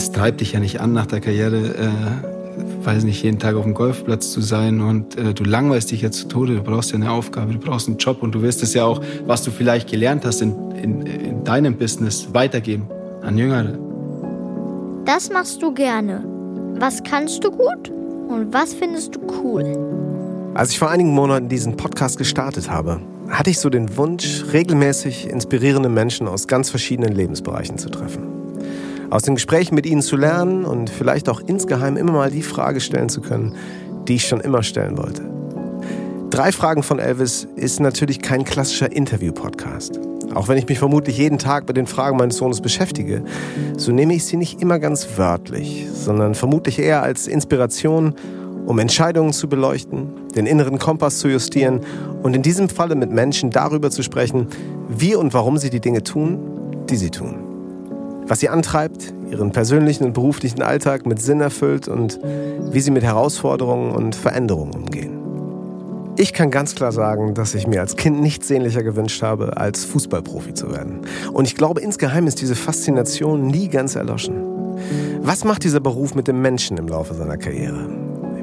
es treibt dich ja nicht an nach der Karriere, äh, weiß nicht, jeden Tag auf dem Golfplatz zu sein und äh, du langweilst dich ja zu Tode, du brauchst ja eine Aufgabe, du brauchst einen Job und du wirst es ja auch, was du vielleicht gelernt hast in, in, in deinem Business, weitergeben an Jüngere. Das machst du gerne. Was kannst du gut und was findest du cool? Als ich vor einigen Monaten diesen Podcast gestartet habe, hatte ich so den Wunsch, regelmäßig inspirierende Menschen aus ganz verschiedenen Lebensbereichen zu treffen. Aus den Gesprächen mit ihnen zu lernen und vielleicht auch insgeheim immer mal die Frage stellen zu können, die ich schon immer stellen wollte. Drei Fragen von Elvis ist natürlich kein klassischer Interview-Podcast. Auch wenn ich mich vermutlich jeden Tag mit den Fragen meines Sohnes beschäftige, so nehme ich sie nicht immer ganz wörtlich, sondern vermutlich eher als Inspiration, um Entscheidungen zu beleuchten, den inneren Kompass zu justieren und in diesem Falle mit Menschen darüber zu sprechen, wie und warum sie die Dinge tun, die sie tun. Was sie antreibt, ihren persönlichen und beruflichen Alltag mit Sinn erfüllt und wie sie mit Herausforderungen und Veränderungen umgehen. Ich kann ganz klar sagen, dass ich mir als Kind nichts sehnlicher gewünscht habe, als Fußballprofi zu werden. Und ich glaube, insgeheim ist diese Faszination nie ganz erloschen. Was macht dieser Beruf mit dem Menschen im Laufe seiner Karriere?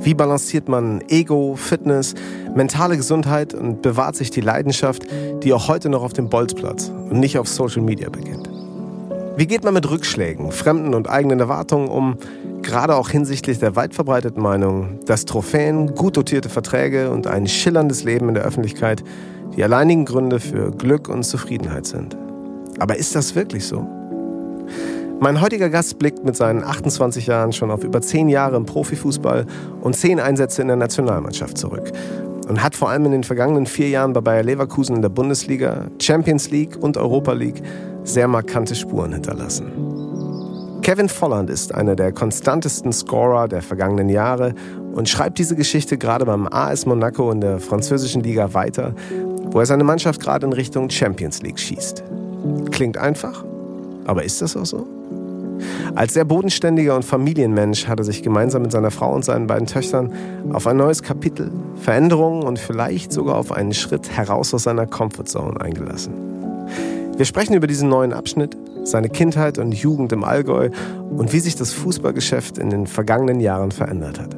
Wie balanciert man Ego, Fitness, mentale Gesundheit und bewahrt sich die Leidenschaft, die auch heute noch auf dem Bolzplatz und nicht auf Social Media beginnt? Wie geht man mit Rückschlägen, fremden und eigenen Erwartungen um, gerade auch hinsichtlich der weit verbreiteten Meinung, dass Trophäen, gut dotierte Verträge und ein schillerndes Leben in der Öffentlichkeit die alleinigen Gründe für Glück und Zufriedenheit sind? Aber ist das wirklich so? Mein heutiger Gast blickt mit seinen 28 Jahren schon auf über 10 Jahre im Profifußball und 10 Einsätze in der Nationalmannschaft zurück und hat vor allem in den vergangenen vier Jahren bei Bayer Leverkusen in der Bundesliga, Champions League und Europa League sehr markante Spuren hinterlassen. Kevin Volland ist einer der konstantesten Scorer der vergangenen Jahre und schreibt diese Geschichte gerade beim AS Monaco in der französischen Liga weiter, wo er seine Mannschaft gerade in Richtung Champions League schießt. Klingt einfach, aber ist das auch so? Als sehr bodenständiger und Familienmensch hat er sich gemeinsam mit seiner Frau und seinen beiden Töchtern auf ein neues Kapitel, Veränderungen und vielleicht sogar auf einen Schritt heraus aus seiner Comfortzone eingelassen. Wir sprechen über diesen neuen Abschnitt, seine Kindheit und Jugend im Allgäu und wie sich das Fußballgeschäft in den vergangenen Jahren verändert hat.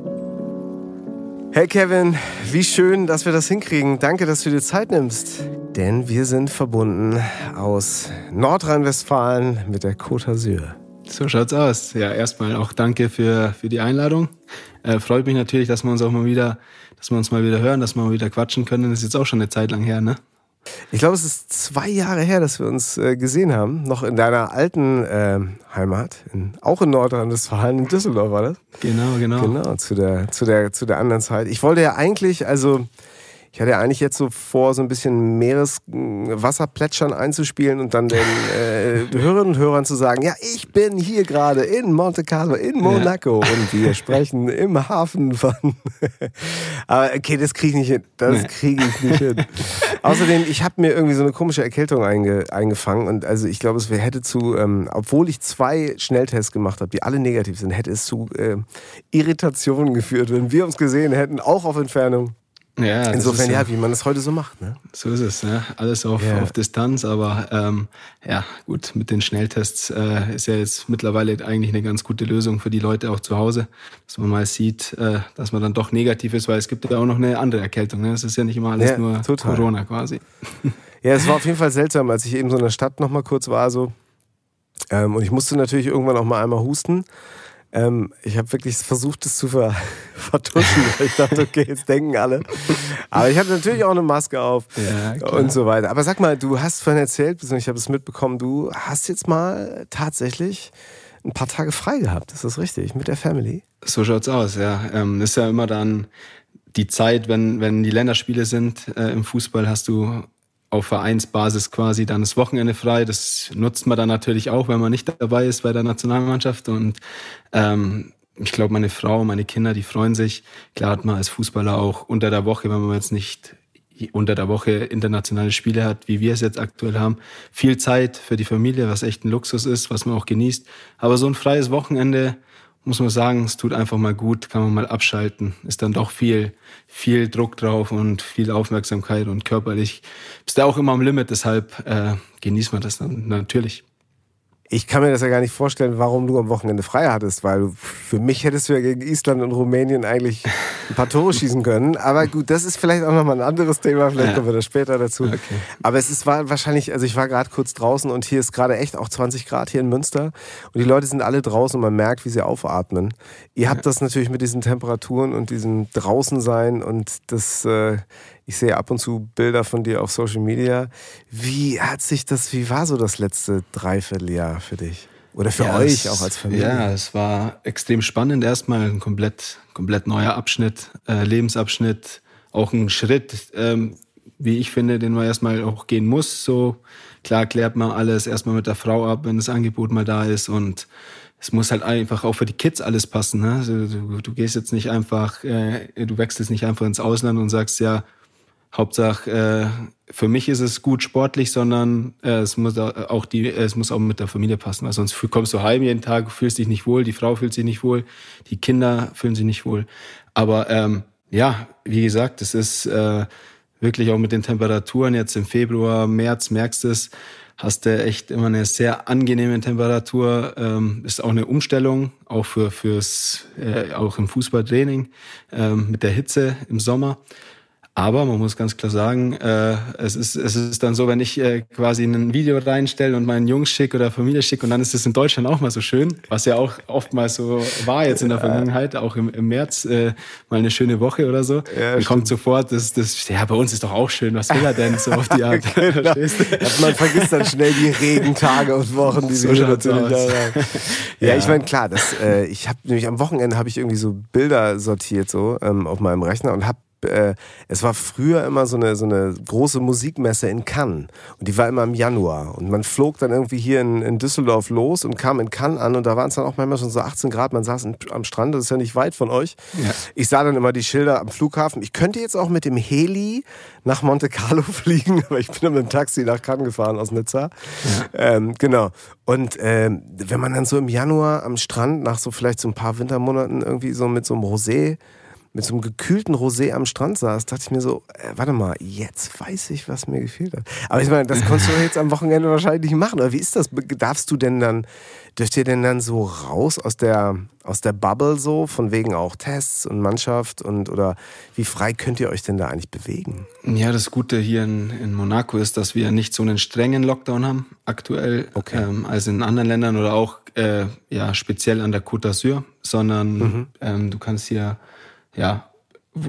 Hey Kevin, wie schön, dass wir das hinkriegen. Danke, dass du dir Zeit nimmst. Denn wir sind verbunden aus Nordrhein-Westfalen mit der Côte d'Azur. So schaut's aus. Ja, erstmal auch danke für, für die Einladung. Äh, freut mich natürlich, dass wir uns auch mal wieder, dass wir uns mal wieder hören, dass wir mal wieder quatschen können. Das ist jetzt auch schon eine Zeit lang her, ne? Ich glaube, es ist zwei Jahre her, dass wir uns äh, gesehen haben. Noch in deiner alten äh, Heimat, in, auch in Nordrhein-Westfalen, in Düsseldorf war das? Genau, genau. Genau, zu der, zu der, zu der anderen Zeit. Ich wollte ja eigentlich, also ich hatte eigentlich jetzt so vor, so ein bisschen Meereswasserplätschern einzuspielen und dann den äh, Hörerinnen und Hörern zu sagen, ja, ich bin hier gerade in Monte Carlo, in Monaco ja. und wir sprechen im Hafen von... Aber okay, das kriege ich nicht hin. Das kriege ich nicht hin. Außerdem, ich habe mir irgendwie so eine komische Erkältung einge, eingefangen und also ich glaube, es hätte zu, ähm, obwohl ich zwei Schnelltests gemacht habe, die alle negativ sind, hätte es zu äh, Irritationen geführt, wenn wir uns gesehen hätten, auch auf Entfernung. Ja, Insofern, ja, wie man das heute so macht. Ne? So ist es, ja. alles auf, ja. auf Distanz, aber ähm, ja, gut, mit den Schnelltests äh, ist ja jetzt mittlerweile eigentlich eine ganz gute Lösung für die Leute auch zu Hause, dass man mal sieht, äh, dass man dann doch negativ ist, weil es gibt ja auch noch eine andere Erkältung. Ne? Es ist ja nicht immer alles ja, nur total. Corona quasi. Ja, es war auf jeden Fall seltsam, als ich eben so in der Stadt noch mal kurz war, so. Ähm, und ich musste natürlich irgendwann auch mal einmal husten. Ähm, ich habe wirklich versucht, es zu ver vertuschen. ich dachte, okay, jetzt denken alle. Aber ich hatte natürlich auch eine Maske auf ja, und so weiter. Aber sag mal, du hast vorhin erzählt, ich habe es mitbekommen, du hast jetzt mal tatsächlich ein paar Tage frei gehabt. Ist das richtig? Mit der Family? So schaut's aus, ja. Ähm, ist ja immer dann die Zeit, wenn, wenn die Länderspiele sind äh, im Fußball, hast du auf Vereinsbasis quasi dann das Wochenende frei. Das nutzt man dann natürlich auch, wenn man nicht dabei ist bei der Nationalmannschaft. Und ähm, ich glaube, meine Frau, meine Kinder, die freuen sich. Klar hat man als Fußballer auch unter der Woche, wenn man jetzt nicht unter der Woche internationale Spiele hat, wie wir es jetzt aktuell haben, viel Zeit für die Familie, was echt ein Luxus ist, was man auch genießt. Aber so ein freies Wochenende, muss man sagen, es tut einfach mal gut, kann man mal abschalten. Ist dann doch viel, viel Druck drauf und viel Aufmerksamkeit und körperlich bist du auch immer am Limit, deshalb äh, genießt man das dann natürlich. Ich kann mir das ja gar nicht vorstellen, warum du am Wochenende frei hattest, weil für mich hättest du ja gegen Island und Rumänien eigentlich ein paar Tore schießen können. Aber gut, das ist vielleicht auch nochmal ein anderes Thema, vielleicht ja. kommen wir da später dazu. Okay. Aber es ist, war wahrscheinlich, also ich war gerade kurz draußen und hier ist gerade echt auch 20 Grad hier in Münster und die Leute sind alle draußen und man merkt, wie sie aufatmen. Ihr habt ja. das natürlich mit diesen Temperaturen und diesem Draußensein und das, äh, ich sehe ab und zu Bilder von dir auf Social Media. Wie hat sich das, wie war so das letzte Dreivierteljahr für dich? Oder für ja, euch es, auch als Familie? Ja, es war extrem spannend. Erstmal ein komplett, komplett neuer Abschnitt, äh, Lebensabschnitt, auch ein Schritt, ähm, wie ich finde, den man erstmal auch gehen muss. So klar klärt man alles erstmal mit der Frau ab, wenn das Angebot mal da ist und es muss halt einfach auch für die Kids alles passen. Ne? Also du, du gehst jetzt nicht einfach, äh, du wechselst nicht einfach ins Ausland und sagst ja, Hauptsache, äh, für mich ist es gut sportlich, sondern äh, es muss auch die, es muss auch mit der Familie passen, weil sonst kommst du heim jeden Tag, fühlst dich nicht wohl, die Frau fühlt sich nicht wohl, die Kinder fühlen sich nicht wohl. Aber ähm, ja, wie gesagt, es ist äh, wirklich auch mit den Temperaturen jetzt im Februar, März merkst es, hast du echt immer eine sehr angenehme Temperatur. Ähm, ist auch eine Umstellung, auch für fürs äh, auch im Fußballtraining ähm, mit der Hitze im Sommer. Aber man muss ganz klar sagen, äh, es, ist, es ist dann so, wenn ich äh, quasi ein Video reinstelle und meinen Jungs schick oder Familie schick und dann ist es in Deutschland auch mal so schön, was ja auch oftmals so war jetzt in der Vergangenheit, auch im, im März äh, mal eine schöne Woche oder so. Ja, dann kommt sofort, das, das, ja, bei uns ist doch auch schön, was will er denn so auf die Art? genau. Man vergisst dann schnell die Regentage und Wochen, die so wir natürlich da ja, ja, ich meine, klar, das, äh, ich habe nämlich am Wochenende habe ich irgendwie so Bilder sortiert so ähm, auf meinem Rechner und habe äh, es war früher immer so eine, so eine große Musikmesse in Cannes und die war immer im Januar und man flog dann irgendwie hier in, in Düsseldorf los und kam in Cannes an und da waren es dann auch manchmal schon so 18 Grad, man saß in, am Strand, das ist ja nicht weit von euch. Ja. Ich sah dann immer die Schilder am Flughafen. Ich könnte jetzt auch mit dem Heli nach Monte Carlo fliegen, aber ich bin dann mit dem Taxi nach Cannes gefahren aus Nizza. Ja. Ähm, genau. Und ähm, wenn man dann so im Januar am Strand nach so vielleicht so ein paar Wintermonaten irgendwie so mit so einem Rosé mit so einem gekühlten Rosé am Strand saß, dachte ich mir so, äh, warte mal, jetzt weiß ich, was mir gefehlt hat. Aber ich meine, das konntest du jetzt am Wochenende wahrscheinlich nicht machen. Oder wie ist das? Darfst du denn dann, dürft ihr denn dann so raus aus der, aus der Bubble so, von wegen auch Tests und Mannschaft und oder wie frei könnt ihr euch denn da eigentlich bewegen? Ja, das Gute hier in, in Monaco ist, dass wir nicht so einen strengen Lockdown haben aktuell, okay. ähm, als in anderen Ländern oder auch äh, ja speziell an der Côte d'Azur, sondern mhm. ähm, du kannst hier ja,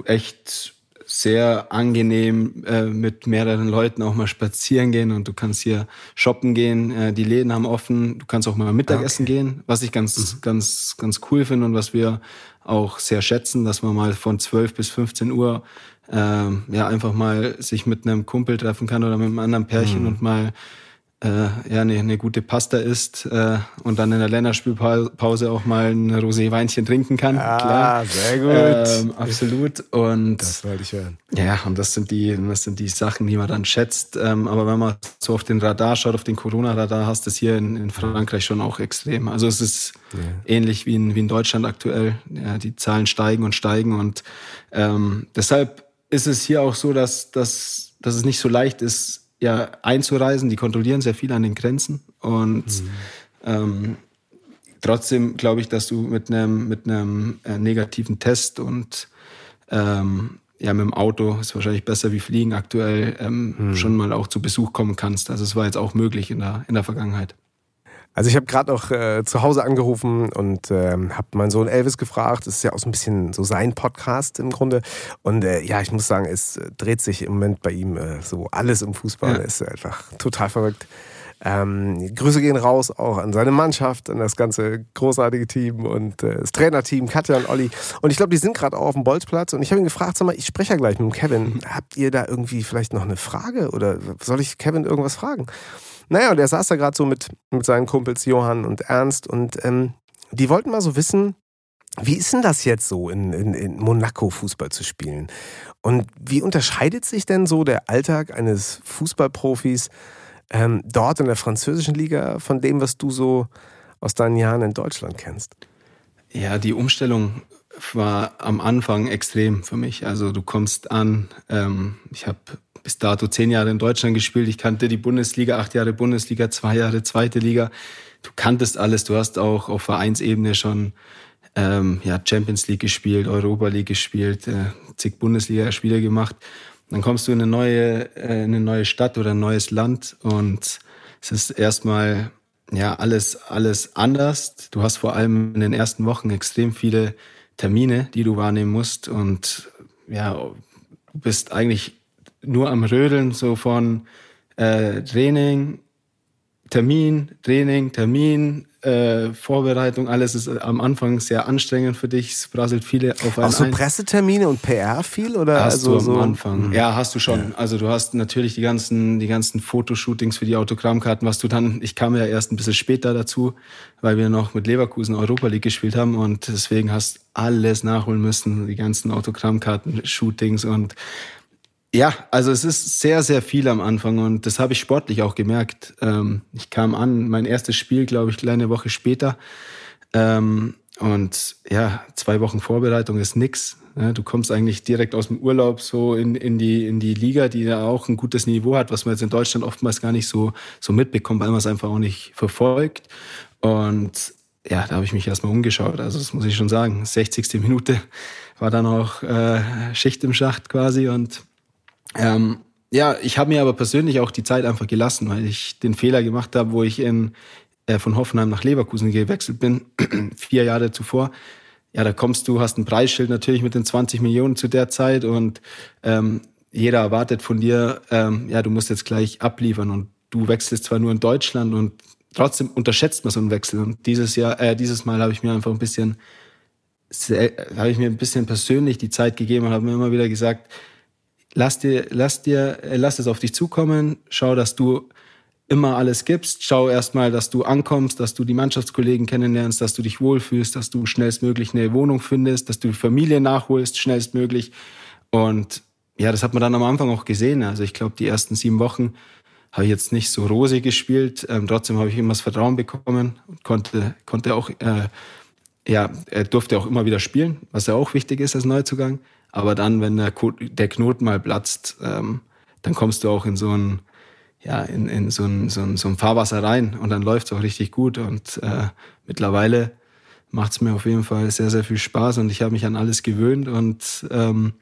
echt sehr angenehm äh, mit mehreren Leuten auch mal spazieren gehen und du kannst hier shoppen gehen, äh, die Läden haben offen, du kannst auch mal Mittagessen okay. gehen, was ich ganz, mhm. ganz, ganz cool finde und was wir auch sehr schätzen, dass man mal von 12 bis 15 Uhr äh, ja einfach mal sich mit einem Kumpel treffen kann oder mit einem anderen Pärchen mhm. und mal äh, ja, eine, eine gute Pasta isst äh, und dann in der Länderspielpause auch mal ein Rosé-Weinchen trinken kann. Ah, klar. sehr gut. Ähm, absolut. Und das wollte ich hören. Ja, und das sind die, das sind die Sachen, die man dann schätzt. Ähm, aber wenn man so auf den Radar schaut, auf den Corona-Radar, hast du es hier in, in Frankreich schon auch extrem. Also es ist ja. ähnlich wie in, wie in Deutschland aktuell. Ja, die Zahlen steigen und steigen und ähm, deshalb ist es hier auch so, dass, dass, dass es nicht so leicht ist, ja einzureisen. Die kontrollieren sehr viel an den Grenzen und mhm. ähm, trotzdem glaube ich, dass du mit einem mit einem äh, negativen Test und ähm, ja mit dem Auto ist wahrscheinlich besser wie Fliegen aktuell ähm, mhm. schon mal auch zu Besuch kommen kannst. Also es war jetzt auch möglich in der in der Vergangenheit. Also ich habe gerade noch äh, zu Hause angerufen und äh, habe meinen Sohn Elvis gefragt. Das ist ja auch so ein bisschen so sein Podcast im Grunde. Und äh, ja, ich muss sagen, es dreht sich im Moment bei ihm äh, so alles im Fußball. Ja. ist einfach total verrückt. Ähm, Grüße gehen raus auch an seine Mannschaft, an das ganze großartige Team und äh, das Trainerteam, Katja und Olli. Und ich glaube, die sind gerade auch auf dem Bolzplatz. Und ich habe ihn gefragt, sag mal, ich spreche ja gleich mit dem Kevin. Habt ihr da irgendwie vielleicht noch eine Frage oder soll ich Kevin irgendwas fragen? Naja, und er saß da gerade so mit, mit seinen Kumpels Johann und Ernst und ähm, die wollten mal so wissen, wie ist denn das jetzt so, in, in, in Monaco Fußball zu spielen? Und wie unterscheidet sich denn so der Alltag eines Fußballprofis ähm, dort in der französischen Liga von dem, was du so aus deinen Jahren in Deutschland kennst? Ja, die Umstellung war am Anfang extrem für mich. Also du kommst an, ähm, ich habe bis dato zehn Jahre in Deutschland gespielt, ich kannte die Bundesliga, acht Jahre Bundesliga, zwei Jahre zweite Liga. Du kanntest alles, du hast auch auf Vereinsebene schon ähm, ja, Champions League gespielt, Europa League gespielt, äh, zig Bundesliga-Spiele gemacht. Dann kommst du in eine neue, äh, in eine neue Stadt oder ein neues Land und es ist erstmal ja alles alles anders. Du hast vor allem in den ersten Wochen extrem viele Termine, die du wahrnehmen musst und ja, du bist eigentlich nur am Rödeln so von äh, Training, Termin, Training, Termin, äh, Vorbereitung, alles ist am Anfang sehr anstrengend für dich. Es prasselt viele auf einen Auch so Pressetermine und PR viel oder hast also du am so Anfang? Mhm. Ja, hast du schon. Ja. Also du hast natürlich die ganzen die ganzen Fotoshootings für die Autogrammkarten, was du dann. Ich kam ja erst ein bisschen später dazu, weil wir noch mit Leverkusen Europa League gespielt haben und deswegen hast alles nachholen müssen, die ganzen Autogrammkarten, Shootings und ja, also es ist sehr, sehr viel am Anfang und das habe ich sportlich auch gemerkt. Ähm, ich kam an, mein erstes Spiel, glaube ich, eine Woche später. Ähm, und ja, zwei Wochen Vorbereitung ist nix. Du kommst eigentlich direkt aus dem Urlaub so in, in, die, in die Liga, die ja auch ein gutes Niveau hat, was man jetzt in Deutschland oftmals gar nicht so, so mitbekommt, weil man es einfach auch nicht verfolgt. Und ja, da habe ich mich erstmal umgeschaut. Also das muss ich schon sagen. 60. Minute war dann auch äh, Schicht im Schacht quasi und ähm, ja, ich habe mir aber persönlich auch die Zeit einfach gelassen, weil ich den Fehler gemacht habe, wo ich in, äh, von Hoffenheim nach Leverkusen gewechselt bin, vier Jahre zuvor. Ja, da kommst du, hast ein Preisschild natürlich mit den 20 Millionen zu der Zeit und ähm, jeder erwartet von dir, ähm, ja, du musst jetzt gleich abliefern und du wechselst zwar nur in Deutschland und trotzdem unterschätzt man so einen Wechsel. Und dieses Jahr, äh, dieses Mal habe ich mir einfach ein bisschen, habe ich mir ein bisschen persönlich die Zeit gegeben und habe mir immer wieder gesagt, lass dir, lass dir, äh, lass es auf dich zukommen, schau, dass du immer alles gibst, schau erstmal, dass du ankommst, dass du die Mannschaftskollegen kennenlernst, dass du dich wohlfühlst, dass du schnellstmöglich eine Wohnung findest, dass du die Familie nachholst, schnellstmöglich. Und ja, das hat man dann am Anfang auch gesehen. Also ich glaube, die ersten sieben Wochen habe ich jetzt nicht so rosig gespielt. Ähm, trotzdem habe ich immer das Vertrauen bekommen und konnte, konnte auch, äh, ja, er durfte auch immer wieder spielen, was ja auch wichtig ist als Neuzugang. Aber dann, wenn der, der Knoten mal platzt, ähm, dann kommst du auch in so ein, ja, in, in so ein, so ein, so ein Fahrwasser rein und dann läuft es auch richtig gut. Und äh, mittlerweile macht es mir auf jeden Fall sehr, sehr viel Spaß und ich habe mich an alles gewöhnt und ähm,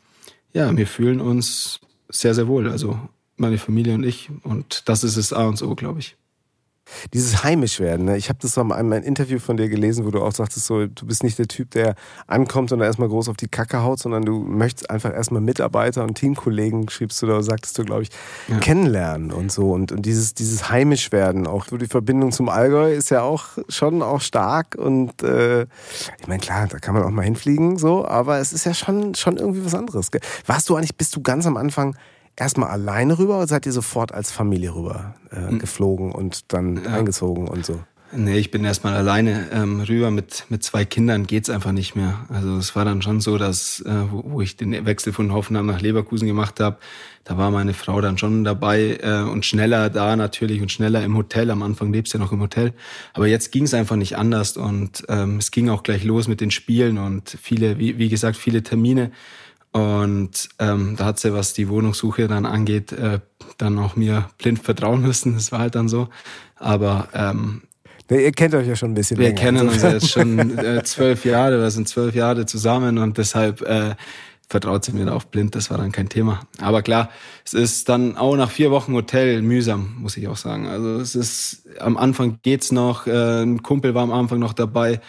ja, wir fühlen uns sehr, sehr wohl. Also meine Familie und ich. Und das ist es A und O, glaube ich. Dieses Heimischwerden, ne? ich habe das mal in einem Interview von dir gelesen, wo du auch sagtest, so, du bist nicht der Typ, der ankommt und erstmal groß auf die Kacke haut, sondern du möchtest einfach erstmal Mitarbeiter und Teamkollegen, schriebst du da, sagtest du, glaube ich, ja. kennenlernen und so. Und, und dieses, dieses Heimischwerden, auch so die Verbindung zum Allgäu ist ja auch schon auch stark. Und äh, ich meine, klar, da kann man auch mal hinfliegen, so, aber es ist ja schon, schon irgendwie was anderes. Warst du eigentlich, bist du ganz am Anfang erstmal alleine rüber oder seid ihr sofort als Familie rüber äh, geflogen und dann ja. eingezogen und so? Nee, ich bin erstmal alleine ähm, rüber. Mit, mit zwei Kindern geht's einfach nicht mehr. Also es war dann schon so, dass, äh, wo, wo ich den Wechsel von Hoffenheim nach Leverkusen gemacht habe, da war meine Frau dann schon dabei äh, und schneller da natürlich und schneller im Hotel. Am Anfang lebst du ja noch im Hotel. Aber jetzt ging's einfach nicht anders und ähm, es ging auch gleich los mit den Spielen und viele, wie, wie gesagt, viele Termine. Und ähm, da hat sie, was die Wohnungssuche dann angeht, äh, dann auch mir blind vertrauen müssen. Das war halt dann so. Aber ähm, Nee, ihr kennt euch ja schon ein bisschen Wir länger. kennen uns jetzt schon äh, zwölf Jahre, wir sind zwölf Jahre zusammen und deshalb äh, vertraut sie mir da auch blind, das war dann kein Thema. Aber klar, es ist dann auch nach vier Wochen Hotel mühsam, muss ich auch sagen. Also es ist, am Anfang geht's noch, äh, ein Kumpel war am Anfang noch dabei,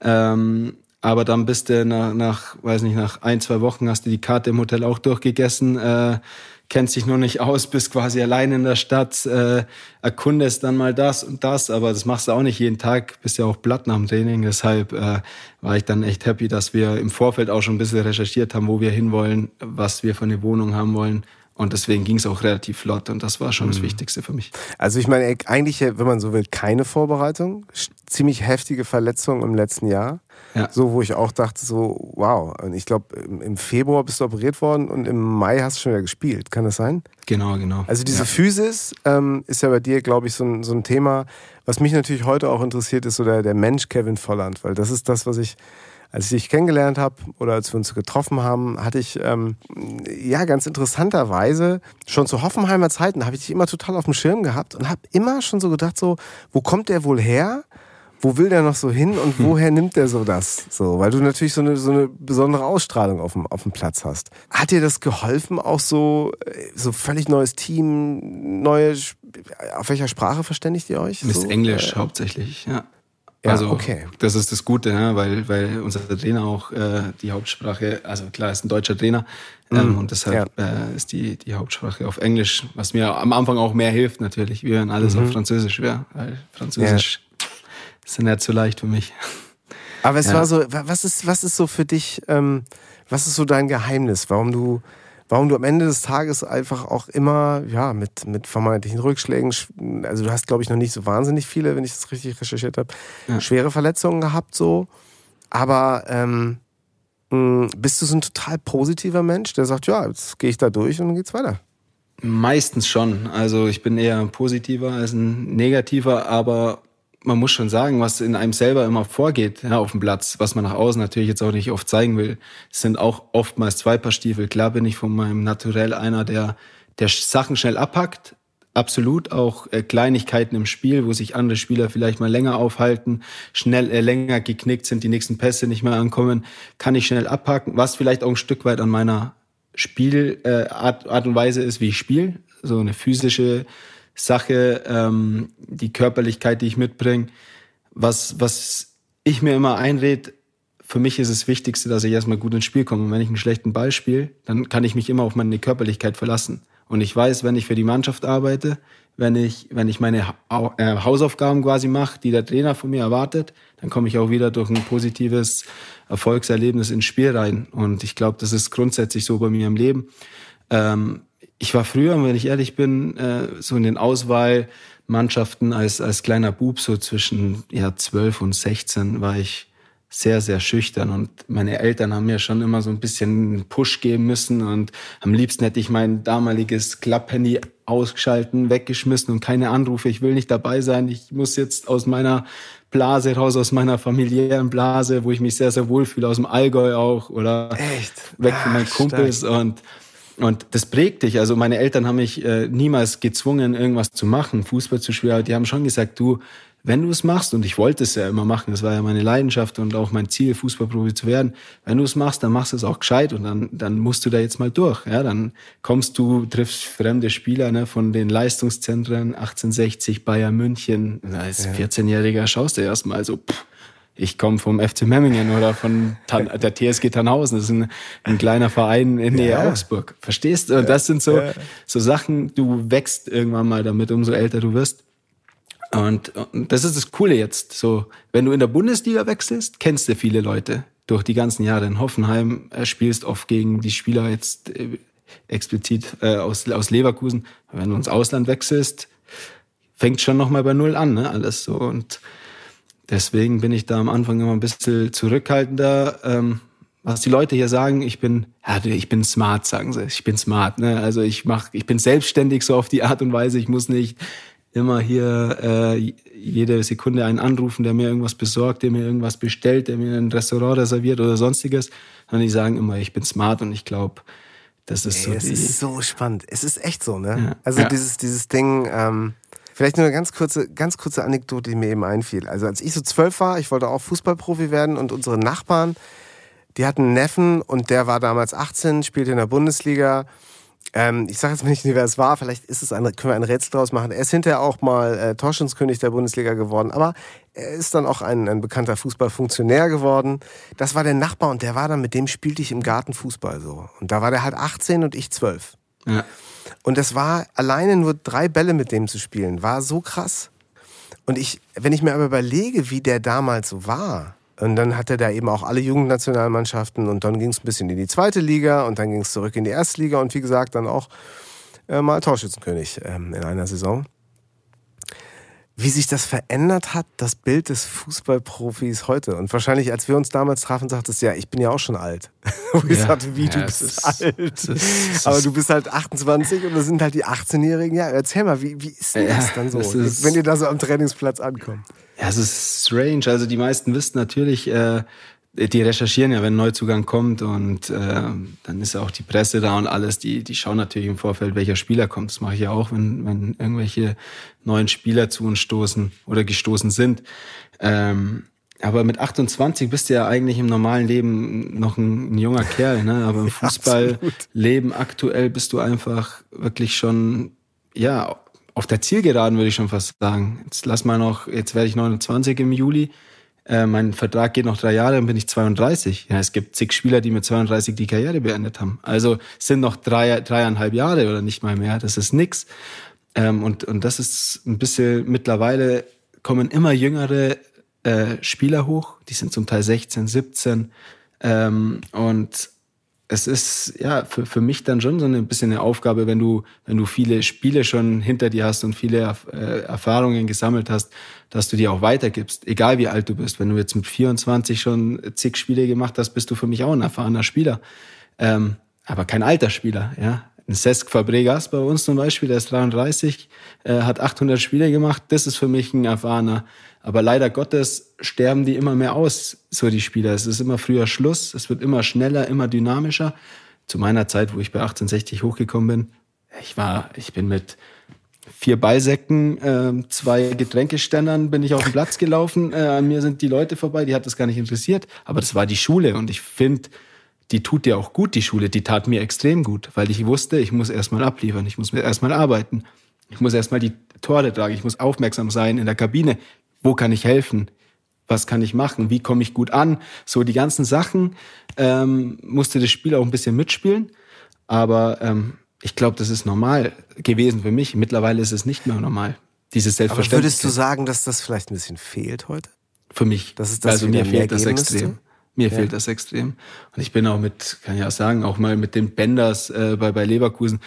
ähm, aber dann bist du nach, nach, weiß nicht, nach ein, zwei Wochen hast du die Karte im Hotel auch durchgegessen, äh, kennst dich noch nicht aus, bist quasi allein in der Stadt, äh, erkundest dann mal das und das, aber das machst du auch nicht jeden Tag, bist ja auch platt nach dem Training. Deshalb äh, war ich dann echt happy, dass wir im Vorfeld auch schon ein bisschen recherchiert haben, wo wir hinwollen, was wir für eine Wohnung haben wollen. Und deswegen ging es auch relativ flott und das war schon mhm. das Wichtigste für mich. Also ich meine, eigentlich, wenn man so will, keine Vorbereitung. Ziemlich heftige Verletzung im letzten Jahr. Ja. So, wo ich auch dachte, so, wow. Und ich glaube, im Februar bist du operiert worden und im Mai hast du schon wieder gespielt. Kann das sein? Genau, genau. Also diese ja. Physis ähm, ist ja bei dir, glaube ich, so ein, so ein Thema. Was mich natürlich heute auch interessiert, ist so der, der Mensch Kevin Volland, weil das ist das, was ich als ich dich kennengelernt habe oder als wir uns getroffen haben, hatte ich ähm, ja ganz interessanterweise schon zu Hoffenheimer Zeiten habe ich dich immer total auf dem Schirm gehabt und habe immer schon so gedacht so, wo kommt der wohl her? Wo will der noch so hin und hm. woher nimmt der so das? So, weil du natürlich so eine, so eine besondere Ausstrahlung auf dem, auf dem Platz hast. Hat dir das geholfen, auch so, äh, so völlig neues Team, neue, auf welcher Sprache verständigt ihr euch? Ist so, Englisch äh, hauptsächlich, ja. Ja, also okay. das ist das Gute, ja, weil, weil unser Trainer auch äh, die Hauptsprache, also klar, ist ein deutscher Trainer ähm, mhm. und deshalb ja. äh, ist die, die Hauptsprache auf Englisch, was mir am Anfang auch mehr hilft natürlich. Wir hören alles mhm. auf Französisch, ja, weil Französisch ja. ist nicht so leicht für mich. Aber es ja. war so, was ist, was ist so für dich, ähm, was ist so dein Geheimnis, warum du warum du am Ende des Tages einfach auch immer ja mit, mit vermeintlichen Rückschlägen, also du hast glaube ich noch nicht so wahnsinnig viele, wenn ich das richtig recherchiert habe, ja. schwere Verletzungen gehabt so, aber ähm, bist du so ein total positiver Mensch, der sagt, ja, jetzt gehe ich da durch und dann geht's weiter? Meistens schon. Also ich bin eher positiver als ein negativer, aber man muss schon sagen, was in einem selber immer vorgeht ja, auf dem Platz, was man nach außen natürlich jetzt auch nicht oft zeigen will, sind auch oftmals zwei Paar Stiefel. Klar bin ich von meinem Naturell einer, der, der Sachen schnell abpackt, absolut auch äh, Kleinigkeiten im Spiel, wo sich andere Spieler vielleicht mal länger aufhalten, schnell äh, länger geknickt sind, die nächsten Pässe nicht mehr ankommen, kann ich schnell abpacken, was vielleicht auch ein Stück weit an meiner Spielart äh, Art, und Weise ist, wie ich spiele, so eine physische Sache, ähm, die Körperlichkeit, die ich mitbringe. Was, was ich mir immer einrede, für mich ist das Wichtigste, dass ich erstmal gut ins Spiel komme. Und wenn ich einen schlechten Ball spiele, dann kann ich mich immer auf meine Körperlichkeit verlassen. Und ich weiß, wenn ich für die Mannschaft arbeite, wenn ich, wenn ich meine äh, Hausaufgaben quasi mache, die der Trainer von mir erwartet, dann komme ich auch wieder durch ein positives Erfolgserlebnis ins Spiel rein. Und ich glaube, das ist grundsätzlich so bei mir im Leben. Ähm, ich war früher, wenn ich ehrlich bin, äh, so in den Auswahlmannschaften als, als kleiner Bub, so zwischen ja, 12 und 16, war ich sehr, sehr schüchtern und meine Eltern haben mir schon immer so ein bisschen einen Push geben müssen und am liebsten hätte ich mein damaliges Klapphandy ausgeschalten, weggeschmissen und keine Anrufe. Ich will nicht dabei sein. Ich muss jetzt aus meiner Blase raus, aus meiner familiären Blase, wo ich mich sehr, sehr wohl fühle, aus dem Allgäu auch oder Echt? weg von meinen Ach, Kumpels stark. und und das prägt dich. Also meine Eltern haben mich äh, niemals gezwungen, irgendwas zu machen, Fußball zu spielen. Die haben schon gesagt, du, wenn du es machst, und ich wollte es ja immer machen, das war ja meine Leidenschaft und auch mein Ziel, Fußballprofi zu werden, wenn du es machst, dann machst du es auch gescheit und dann, dann musst du da jetzt mal durch. Ja, dann kommst du, triffst fremde Spieler ne, von den Leistungszentren 1860, Bayern München. Als ja. 14-Jähriger schaust du erstmal so, pff, ich komme vom FC Memmingen oder von Tan der TSG Tannhausen. Das ist ein, ein kleiner Verein in Nähe ja. Augsburg. Verstehst du? Und das sind so, ja. so Sachen, du wächst irgendwann mal damit, umso älter du wirst. Und, und das ist das Coole jetzt. So, wenn du in der Bundesliga wechselst, kennst du viele Leute durch die ganzen Jahre. In Hoffenheim äh, spielst oft gegen die Spieler jetzt äh, explizit äh, aus, aus Leverkusen. Wenn du ins Ausland wechselst, fängt schon nochmal bei Null an, ne? Alles so. Und Deswegen bin ich da am Anfang immer ein bisschen zurückhaltender. Ähm, was die Leute hier sagen, ich bin, ja, ich bin smart, sagen sie. Ich bin smart. Ne? Also ich mach, ich bin selbstständig so auf die Art und Weise. Ich muss nicht immer hier äh, jede Sekunde einen anrufen, der mir irgendwas besorgt, der mir irgendwas bestellt, der mir ein Restaurant reserviert oder sonstiges. Sondern die sagen immer, ich bin smart und ich glaube, das ist Ey, so. Es ist so spannend. Es ist echt so, ne? Ja. Also ja. dieses dieses Ding. Ähm Vielleicht nur eine ganz kurze, ganz kurze Anekdote, die mir eben einfiel. Also als ich so zwölf war, ich wollte auch Fußballprofi werden und unsere Nachbarn, die hatten einen Neffen und der war damals 18, spielte in der Bundesliga. Ähm, ich sage jetzt mal nicht, wer es war, vielleicht ist es ein, können wir ein Rätsel draus machen. Er ist hinterher auch mal äh, Torschützenkönig der Bundesliga geworden, aber er ist dann auch ein, ein bekannter Fußballfunktionär geworden. Das war der Nachbar und der war dann, mit dem spielte ich im Garten Fußball so. Und da war der halt 18 und ich 12. Ja. Und das war alleine nur drei Bälle mit dem zu spielen, war so krass. Und ich, wenn ich mir aber überlege, wie der damals war, und dann hatte der eben auch alle Jugendnationalmannschaften und dann ging es ein bisschen in die zweite Liga und dann ging es zurück in die erste Liga und wie gesagt dann auch äh, mal Torschützenkönig ähm, in einer Saison wie sich das verändert hat, das Bild des Fußballprofis heute. Und wahrscheinlich, als wir uns damals trafen, sagtest du, ja, ich bin ja auch schon alt. Wo ich ja, sagte, wie, ja, du bist ist, alt. Ist, Aber du bist halt 28 und das sind halt die 18-Jährigen. Ja, erzähl mal, wie, wie ist denn ja, das dann so, ist, wenn ihr da so am Trainingsplatz ankommt? Ja, es ist strange. Also die meisten wissen natürlich, äh, die recherchieren ja, wenn ein Neuzugang kommt und äh, dann ist ja auch die Presse da und alles, die, die schauen natürlich im Vorfeld, welcher Spieler kommt. Das mache ich ja auch, wenn, wenn irgendwelche neuen Spieler zu uns stoßen oder gestoßen sind. Ähm, aber mit 28 bist du ja eigentlich im normalen Leben noch ein, ein junger Kerl, ne? Aber im Fußballleben aktuell bist du einfach wirklich schon, ja, auf der Zielgeraden würde ich schon fast sagen. Jetzt lass mal noch, jetzt werde ich 29 im Juli äh, mein Vertrag geht noch drei Jahre, dann bin ich 32. Ja, es gibt zig Spieler, die mit 32 die Karriere beendet haben. Also sind noch drei, dreieinhalb Jahre oder nicht mal mehr. Das ist nix. Ähm, und, und das ist ein bisschen, mittlerweile kommen immer jüngere äh, Spieler hoch. Die sind zum Teil 16, 17. Ähm, und es ist ja für, für mich dann schon so ein bisschen eine Aufgabe, wenn du, wenn du viele Spiele schon hinter dir hast und viele äh, Erfahrungen gesammelt hast, dass du die auch weitergibst, egal wie alt du bist. Wenn du jetzt mit 24 schon zig Spiele gemacht hast, bist du für mich auch ein erfahrener Spieler. Ähm, aber kein alter Spieler, ja. Ein Cesc Fabregas bei uns zum Beispiel, der ist 33, äh, hat 800 Spiele gemacht, das ist für mich ein erfahrener. Aber leider Gottes sterben die immer mehr aus, so die Spieler. Es ist immer früher Schluss, es wird immer schneller, immer dynamischer. Zu meiner Zeit, wo ich bei 1860 hochgekommen bin, ich war, ich bin mit vier Beisäcken, äh, zwei Getränkeständern bin ich auf den Platz gelaufen. Äh, an mir sind die Leute vorbei, die hat das gar nicht interessiert. Aber das war die Schule und ich finde, die tut dir auch gut, die Schule. Die tat mir extrem gut, weil ich wusste, ich muss erstmal abliefern, ich muss erstmal arbeiten. Ich muss erstmal die Tore tragen, ich muss aufmerksam sein in der Kabine. Wo kann ich helfen? Was kann ich machen? Wie komme ich gut an? So die ganzen Sachen ähm, musste das Spiel auch ein bisschen mitspielen. Aber ähm, ich glaube, das ist normal gewesen für mich. Mittlerweile ist es nicht mehr normal. Dieses Selbstverständnis. Aber würdest du sagen, dass das vielleicht ein bisschen fehlt heute? Für mich. Das ist das also mir fehlt das extrem. Mir ja. fehlt das extrem. Und ich bin auch mit, kann ich auch sagen, auch mal mit den Benders äh, bei, bei Leverkusen.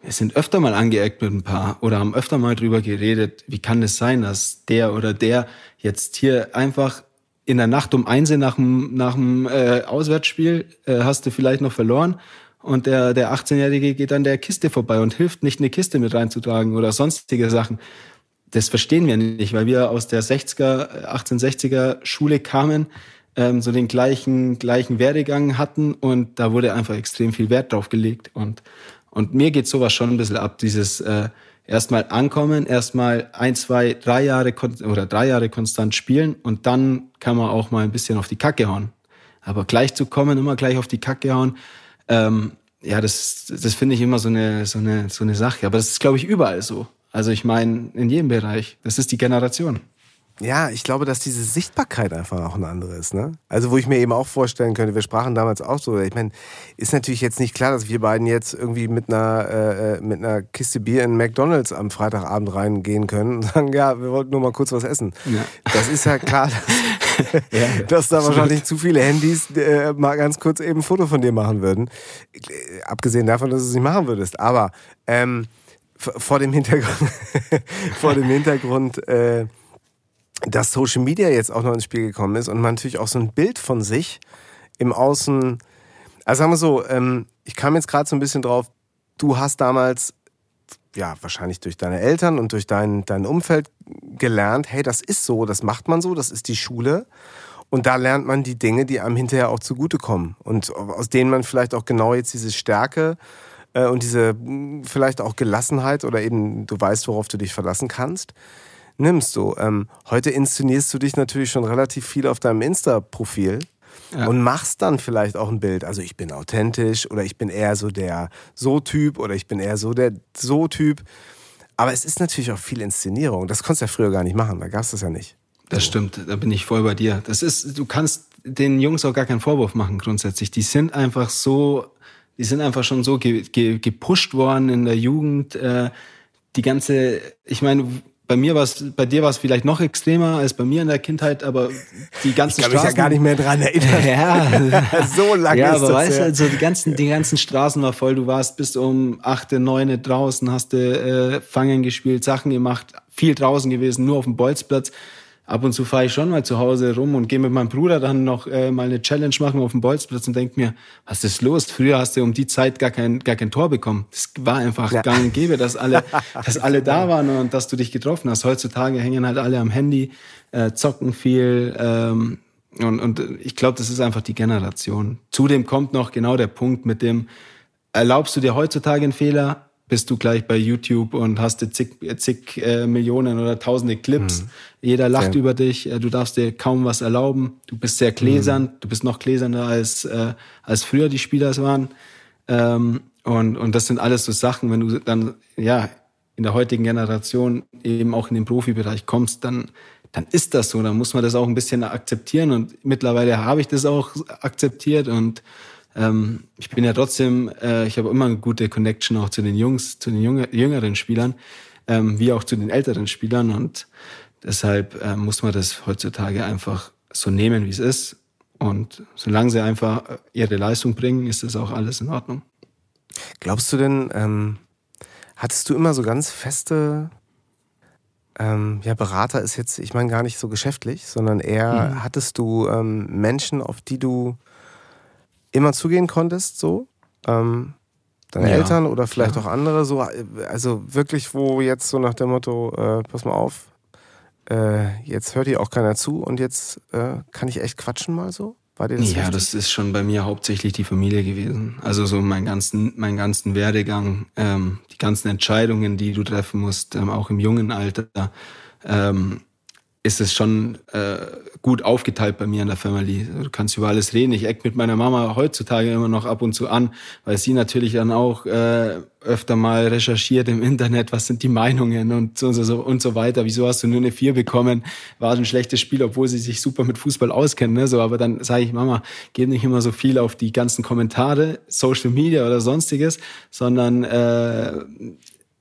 Wir sind öfter mal angeeckt mit ein paar oder haben öfter mal drüber geredet, wie kann es sein, dass der oder der jetzt hier einfach in der Nacht um eins nach dem, nach dem äh, Auswärtsspiel äh, hast du vielleicht noch verloren und der, der 18-Jährige geht an der Kiste vorbei und hilft nicht, eine Kiste mit reinzutragen oder sonstige Sachen. Das verstehen wir nicht, weil wir aus der 60er, 1860er Schule kamen, ähm, so den gleichen, gleichen Werdegang hatten und da wurde einfach extrem viel Wert drauf gelegt. Und, und mir geht sowas schon ein bisschen ab, dieses äh, erstmal ankommen, erstmal ein, zwei, drei Jahre oder drei Jahre konstant spielen und dann kann man auch mal ein bisschen auf die Kacke hauen. Aber gleich zu kommen, immer gleich auf die Kacke hauen, ähm, ja, das, das finde ich immer so eine, so, eine, so eine Sache. Aber das ist, glaube ich, überall so. Also ich meine, in jedem Bereich. Das ist die Generation. Ja, ich glaube, dass diese Sichtbarkeit einfach auch eine andere ist. Ne? Also wo ich mir eben auch vorstellen könnte, wir sprachen damals auch so, ich meine, ist natürlich jetzt nicht klar, dass wir beiden jetzt irgendwie mit einer, äh, mit einer Kiste Bier in McDonalds am Freitagabend reingehen können und sagen, ja, wir wollten nur mal kurz was essen. Ja. Das ist ja klar, dass, ja, dass da wahrscheinlich zu viele Handys äh, mal ganz kurz eben ein Foto von dir machen würden. Äh, abgesehen davon, dass du es nicht machen würdest. Aber ähm, vor dem Hintergrund, vor dem Hintergrund äh, dass Social Media jetzt auch noch ins Spiel gekommen ist und man natürlich auch so ein Bild von sich im Außen. Also sagen wir so, ähm, ich kam jetzt gerade so ein bisschen drauf, du hast damals, ja, wahrscheinlich durch deine Eltern und durch dein, dein Umfeld gelernt, hey, das ist so, das macht man so, das ist die Schule. Und da lernt man die Dinge, die einem hinterher auch zugutekommen. Und aus denen man vielleicht auch genau jetzt diese Stärke äh, und diese vielleicht auch Gelassenheit oder eben du weißt, worauf du dich verlassen kannst, nimmst du. Ähm, heute inszenierst du dich natürlich schon relativ viel auf deinem Insta-Profil. Ja. Und machst dann vielleicht auch ein Bild. Also ich bin authentisch oder ich bin eher so der So-Typ oder ich bin eher so der So-Typ. Aber es ist natürlich auch viel Inszenierung. Das konntest du ja früher gar nicht machen. Da gab es das ja nicht. Das stimmt, da bin ich voll bei dir. Das ist, du kannst den Jungs auch gar keinen Vorwurf machen grundsätzlich. Die sind einfach so, die sind einfach schon so ge, ge, gepusht worden in der Jugend. Äh, die ganze, ich meine, bei mir war es, bei dir war es vielleicht noch extremer als bei mir in der Kindheit, aber die ganzen ich kann Straßen. Mich ja gar nicht mehr dran erinnern. Ja, so lange ja, ist aber das. Weißt du, also die ganzen, die ganzen Straßen war voll. Du warst bis um achte, neune draußen, hast du äh, Fangen gespielt, Sachen gemacht, viel draußen gewesen, nur auf dem Bolzplatz ab und zu fahre ich schon mal zu Hause rum und gehe mit meinem Bruder dann noch äh, mal eine Challenge machen auf dem Bolzplatz und denk mir, was ist los? Früher hast du um die Zeit gar kein, gar kein Tor bekommen. Das war einfach ja. gang und gäbe, dass alle, dass alle da waren und dass du dich getroffen hast. Heutzutage hängen halt alle am Handy, äh, zocken viel, ähm, Und, und ich glaube, das ist einfach die Generation. Zudem kommt noch genau der Punkt mit dem, erlaubst du dir heutzutage einen Fehler, bist du gleich bei YouTube und hast zig, zig äh, Millionen oder tausende Clips. Mhm. Jeder lacht ja. über dich, äh, du darfst dir kaum was erlauben. Du bist sehr gläsern, mhm. du bist noch gläserner als, äh, als früher die Spieler es waren. Ähm, und, und das sind alles so Sachen, wenn du dann, ja, in der heutigen Generation eben auch in den Profibereich kommst, dann, dann ist das so. Dann muss man das auch ein bisschen akzeptieren. Und mittlerweile habe ich das auch akzeptiert und ähm, ich bin ja trotzdem, äh, ich habe immer eine gute Connection auch zu den Jungs, zu den jünger, jüngeren Spielern, ähm, wie auch zu den älteren Spielern. Und deshalb äh, muss man das heutzutage einfach so nehmen, wie es ist. Und solange sie einfach ihre Leistung bringen, ist das auch alles in Ordnung. Glaubst du denn, ähm, hattest du immer so ganz feste, ähm, ja, Berater ist jetzt, ich meine gar nicht so geschäftlich, sondern eher mhm. hattest du ähm, Menschen, auf die du immer zugehen konntest, so? Ähm, deine ja. Eltern oder vielleicht ja. auch andere, so, also wirklich, wo jetzt so nach dem Motto, äh, pass mal auf, äh, jetzt hört hier auch keiner zu und jetzt äh, kann ich echt quatschen mal so? War dir das ja, wichtig? das ist schon bei mir hauptsächlich die Familie gewesen. Also so mein ganzen, mein ganzen Werdegang, ähm, die ganzen Entscheidungen, die du treffen musst, ähm, auch im jungen Alter. Ähm, ist es schon äh, gut aufgeteilt bei mir in der Family. Du kannst über alles reden. Ich eck mit meiner Mama heutzutage immer noch ab und zu an, weil sie natürlich dann auch äh, öfter mal recherchiert im Internet, was sind die Meinungen und so, und so weiter. Wieso hast du nur eine vier bekommen? War ein schlechtes Spiel, obwohl sie sich super mit Fußball auskennen. Ne? So, aber dann sage ich, Mama, gib nicht immer so viel auf die ganzen Kommentare, Social Media oder sonstiges, sondern äh,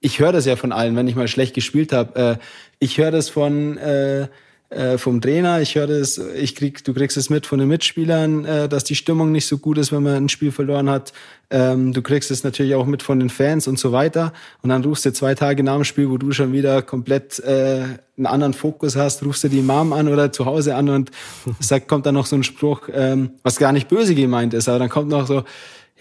ich höre das ja von allen, wenn ich mal schlecht gespielt habe. Äh, ich höre das von äh, äh, vom Trainer, ich höre das, ich krieg, du kriegst es mit von den Mitspielern, äh, dass die Stimmung nicht so gut ist, wenn man ein Spiel verloren hat. Ähm, du kriegst es natürlich auch mit von den Fans und so weiter. Und dann rufst du zwei Tage nach dem Spiel, wo du schon wieder komplett äh, einen anderen Fokus hast, rufst du die Mom an oder zu Hause an und sagt, kommt dann noch so ein Spruch, ähm, was gar nicht böse gemeint ist, aber dann kommt noch so,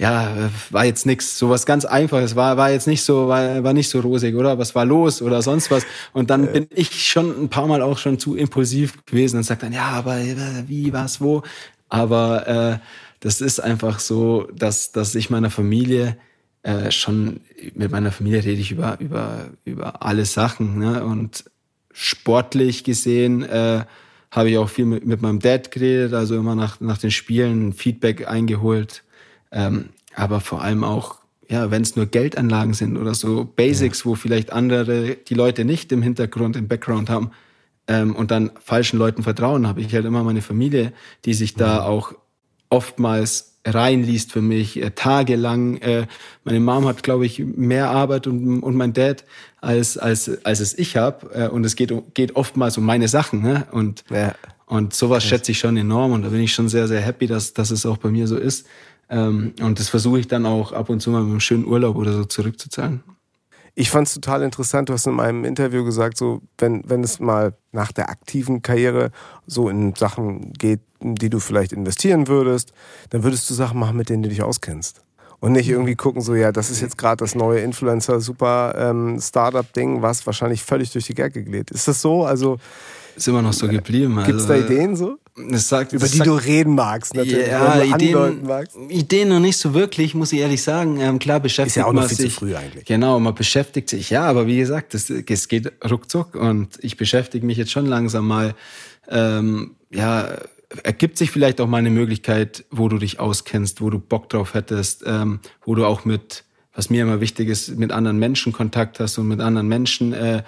ja, war jetzt nix, so was ganz Einfaches, war, war jetzt nicht so, war, war nicht so rosig, oder? Was war los oder sonst was? Und dann äh. bin ich schon ein paar Mal auch schon zu impulsiv gewesen und sagt dann, ja, aber wie, was, wo? Aber äh, das ist einfach so, dass, dass ich meiner Familie äh, schon, mit meiner Familie rede ich über, über, über alle Sachen, ne? Und sportlich gesehen, äh, habe ich auch viel mit, mit meinem Dad geredet, also immer nach, nach den Spielen Feedback eingeholt ähm, aber vor allem auch, ja, wenn es nur Geldanlagen sind oder so Basics, ja. wo vielleicht andere die Leute nicht im Hintergrund, im Background haben ähm, und dann falschen Leuten vertrauen, habe ich halt immer meine Familie, die sich da ja. auch oftmals reinliest für mich, äh, tagelang. Äh, meine Mom hat, glaube ich, mehr Arbeit und, und mein Dad als, als, als es ich habe. Äh, und es geht, geht oftmals um meine Sachen. Ne? Und, ja. und sowas schätze ich schon enorm und da bin ich schon sehr, sehr happy, dass, dass es auch bei mir so ist. Ähm, und das versuche ich dann auch ab und zu mal mit einem schönen Urlaub oder so zurückzuzahlen. Ich fand es total interessant. Du hast in meinem Interview gesagt, so wenn, wenn es mal nach der aktiven Karriere so in Sachen geht, die du vielleicht investieren würdest, dann würdest du Sachen machen, mit denen du dich auskennst. Und nicht irgendwie gucken, so, ja, das ist jetzt gerade das neue Influencer-Super ähm, was wahrscheinlich völlig durch die Gärke geht. Ist das so? Also ist immer noch so geblieben. Also, Gibt es da Ideen so? Sagt, über die sagt, du reden magst, natürlich. Ja, Ideen, magst. Ideen noch nicht so wirklich, muss ich ehrlich sagen. Ähm, klar beschäftigt Ist ja auch noch man viel sich. Zu früh eigentlich. Genau, man beschäftigt sich. Ja, aber wie gesagt, es, es geht ruckzuck und ich beschäftige mich jetzt schon langsam mal. Ähm, ja, ergibt sich vielleicht auch mal eine Möglichkeit, wo du dich auskennst, wo du Bock drauf hättest, ähm, wo du auch mit, was mir immer wichtig ist, mit anderen Menschen Kontakt hast und mit anderen Menschen äh,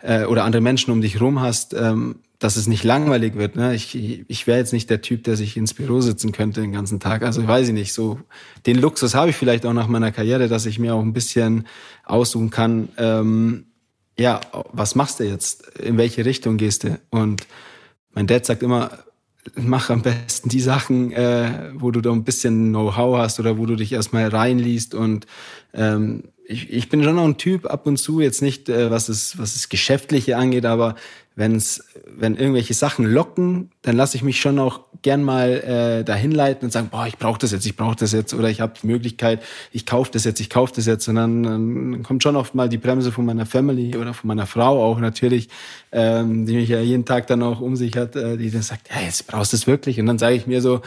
äh, oder andere Menschen um dich rum hast, ähm, dass es nicht langweilig wird. Ne? Ich, ich wäre jetzt nicht der Typ, der sich ins Büro sitzen könnte den ganzen Tag. Also weiß ich nicht. So den Luxus habe ich vielleicht auch nach meiner Karriere, dass ich mir auch ein bisschen aussuchen kann. Ähm, ja, was machst du jetzt? In welche Richtung gehst du? Und mein Dad sagt immer, mach am besten die Sachen, äh, wo du da ein bisschen Know-how hast oder wo du dich erstmal reinliest und ähm, ich, ich bin schon noch ein Typ ab und zu, jetzt nicht, äh, was es, was es Geschäftliche angeht, aber wenn's, wenn irgendwelche Sachen locken, dann lasse ich mich schon auch gern mal äh, dahin leiten und sagen, boah, ich brauche das jetzt, ich brauche das jetzt oder ich habe die Möglichkeit, ich kaufe das jetzt, ich kaufe das jetzt und dann, dann kommt schon oft mal die Bremse von meiner Family oder von meiner Frau auch natürlich, ähm, die mich ja jeden Tag dann auch um sich hat, äh, die dann sagt, ja, jetzt brauchst du es wirklich und dann sage ich mir so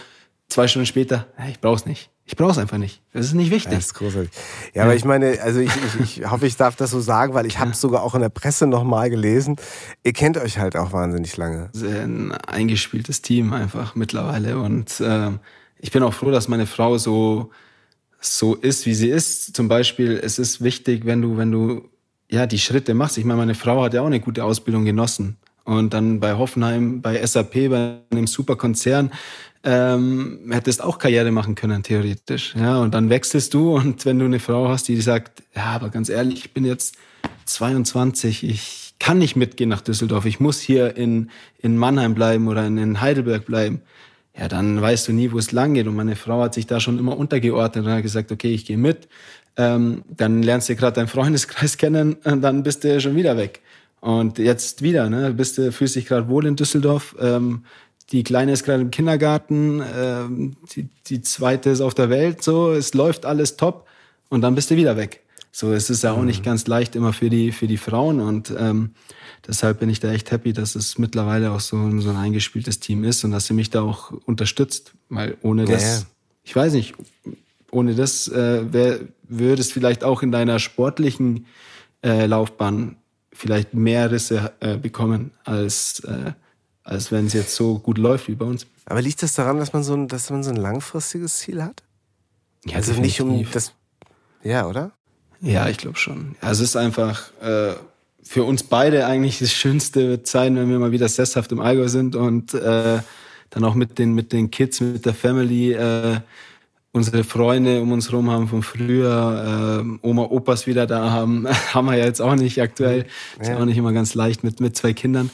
zwei Stunden später, ja, ich brauche es nicht. Ich brauche es einfach nicht. Das ist nicht wichtig. Das ist großartig. Ja, aber ich meine, also ich, ich, ich hoffe, ich darf das so sagen, weil ich habe es sogar auch in der Presse nochmal gelesen. Ihr kennt euch halt auch wahnsinnig lange. Ein eingespieltes Team einfach mittlerweile. Und äh, ich bin auch froh, dass meine Frau so, so ist, wie sie ist. Zum Beispiel, es ist wichtig, wenn du, wenn du ja die Schritte machst. Ich meine, meine Frau hat ja auch eine gute Ausbildung genossen. Und dann bei Hoffenheim, bei SAP, bei einem super Konzern, ähm, hättest auch Karriere machen können, theoretisch. Ja, und dann wechselst du und wenn du eine Frau hast, die sagt, ja, aber ganz ehrlich, ich bin jetzt 22, ich kann nicht mitgehen nach Düsseldorf, ich muss hier in, in Mannheim bleiben oder in, in Heidelberg bleiben. Ja, dann weißt du nie, wo es lang geht. Und meine Frau hat sich da schon immer untergeordnet und hat gesagt, okay, ich gehe mit. Ähm, dann lernst du gerade deinen Freundeskreis kennen und dann bist du schon wieder weg. Und jetzt wieder, ne? Bist du, fühlst dich gerade wohl in Düsseldorf, ähm, die Kleine ist gerade im Kindergarten, ähm, die, die zweite ist auf der Welt, so, es läuft alles top und dann bist du wieder weg. So, es ist ja auch nicht mhm. ganz leicht immer für die, für die Frauen und ähm, deshalb bin ich da echt happy, dass es mittlerweile auch so, so ein eingespieltes Team ist und dass sie mich da auch unterstützt, weil ohne das, ja. ich weiß nicht, ohne das äh, wär, würde es vielleicht auch in deiner sportlichen äh, Laufbahn vielleicht mehr Risse äh, bekommen als äh, als wenn es jetzt so gut läuft wie bei uns. Aber liegt das daran, dass man so ein, dass man so ein langfristiges Ziel hat? Ja, also definitiv. nicht um das. Ja, oder? Ja, ich glaube schon. Ja, es ist einfach äh, für uns beide eigentlich das Schönste wird sein, wenn wir mal wieder sesshaft im Allgäu sind und äh, dann auch mit den, mit den Kids, mit der Family, äh, unsere Freunde um uns herum haben von früher, äh, Oma, Opas wieder da haben, haben wir ja jetzt auch nicht aktuell. Ist ja. auch nicht immer ganz leicht mit, mit zwei Kindern.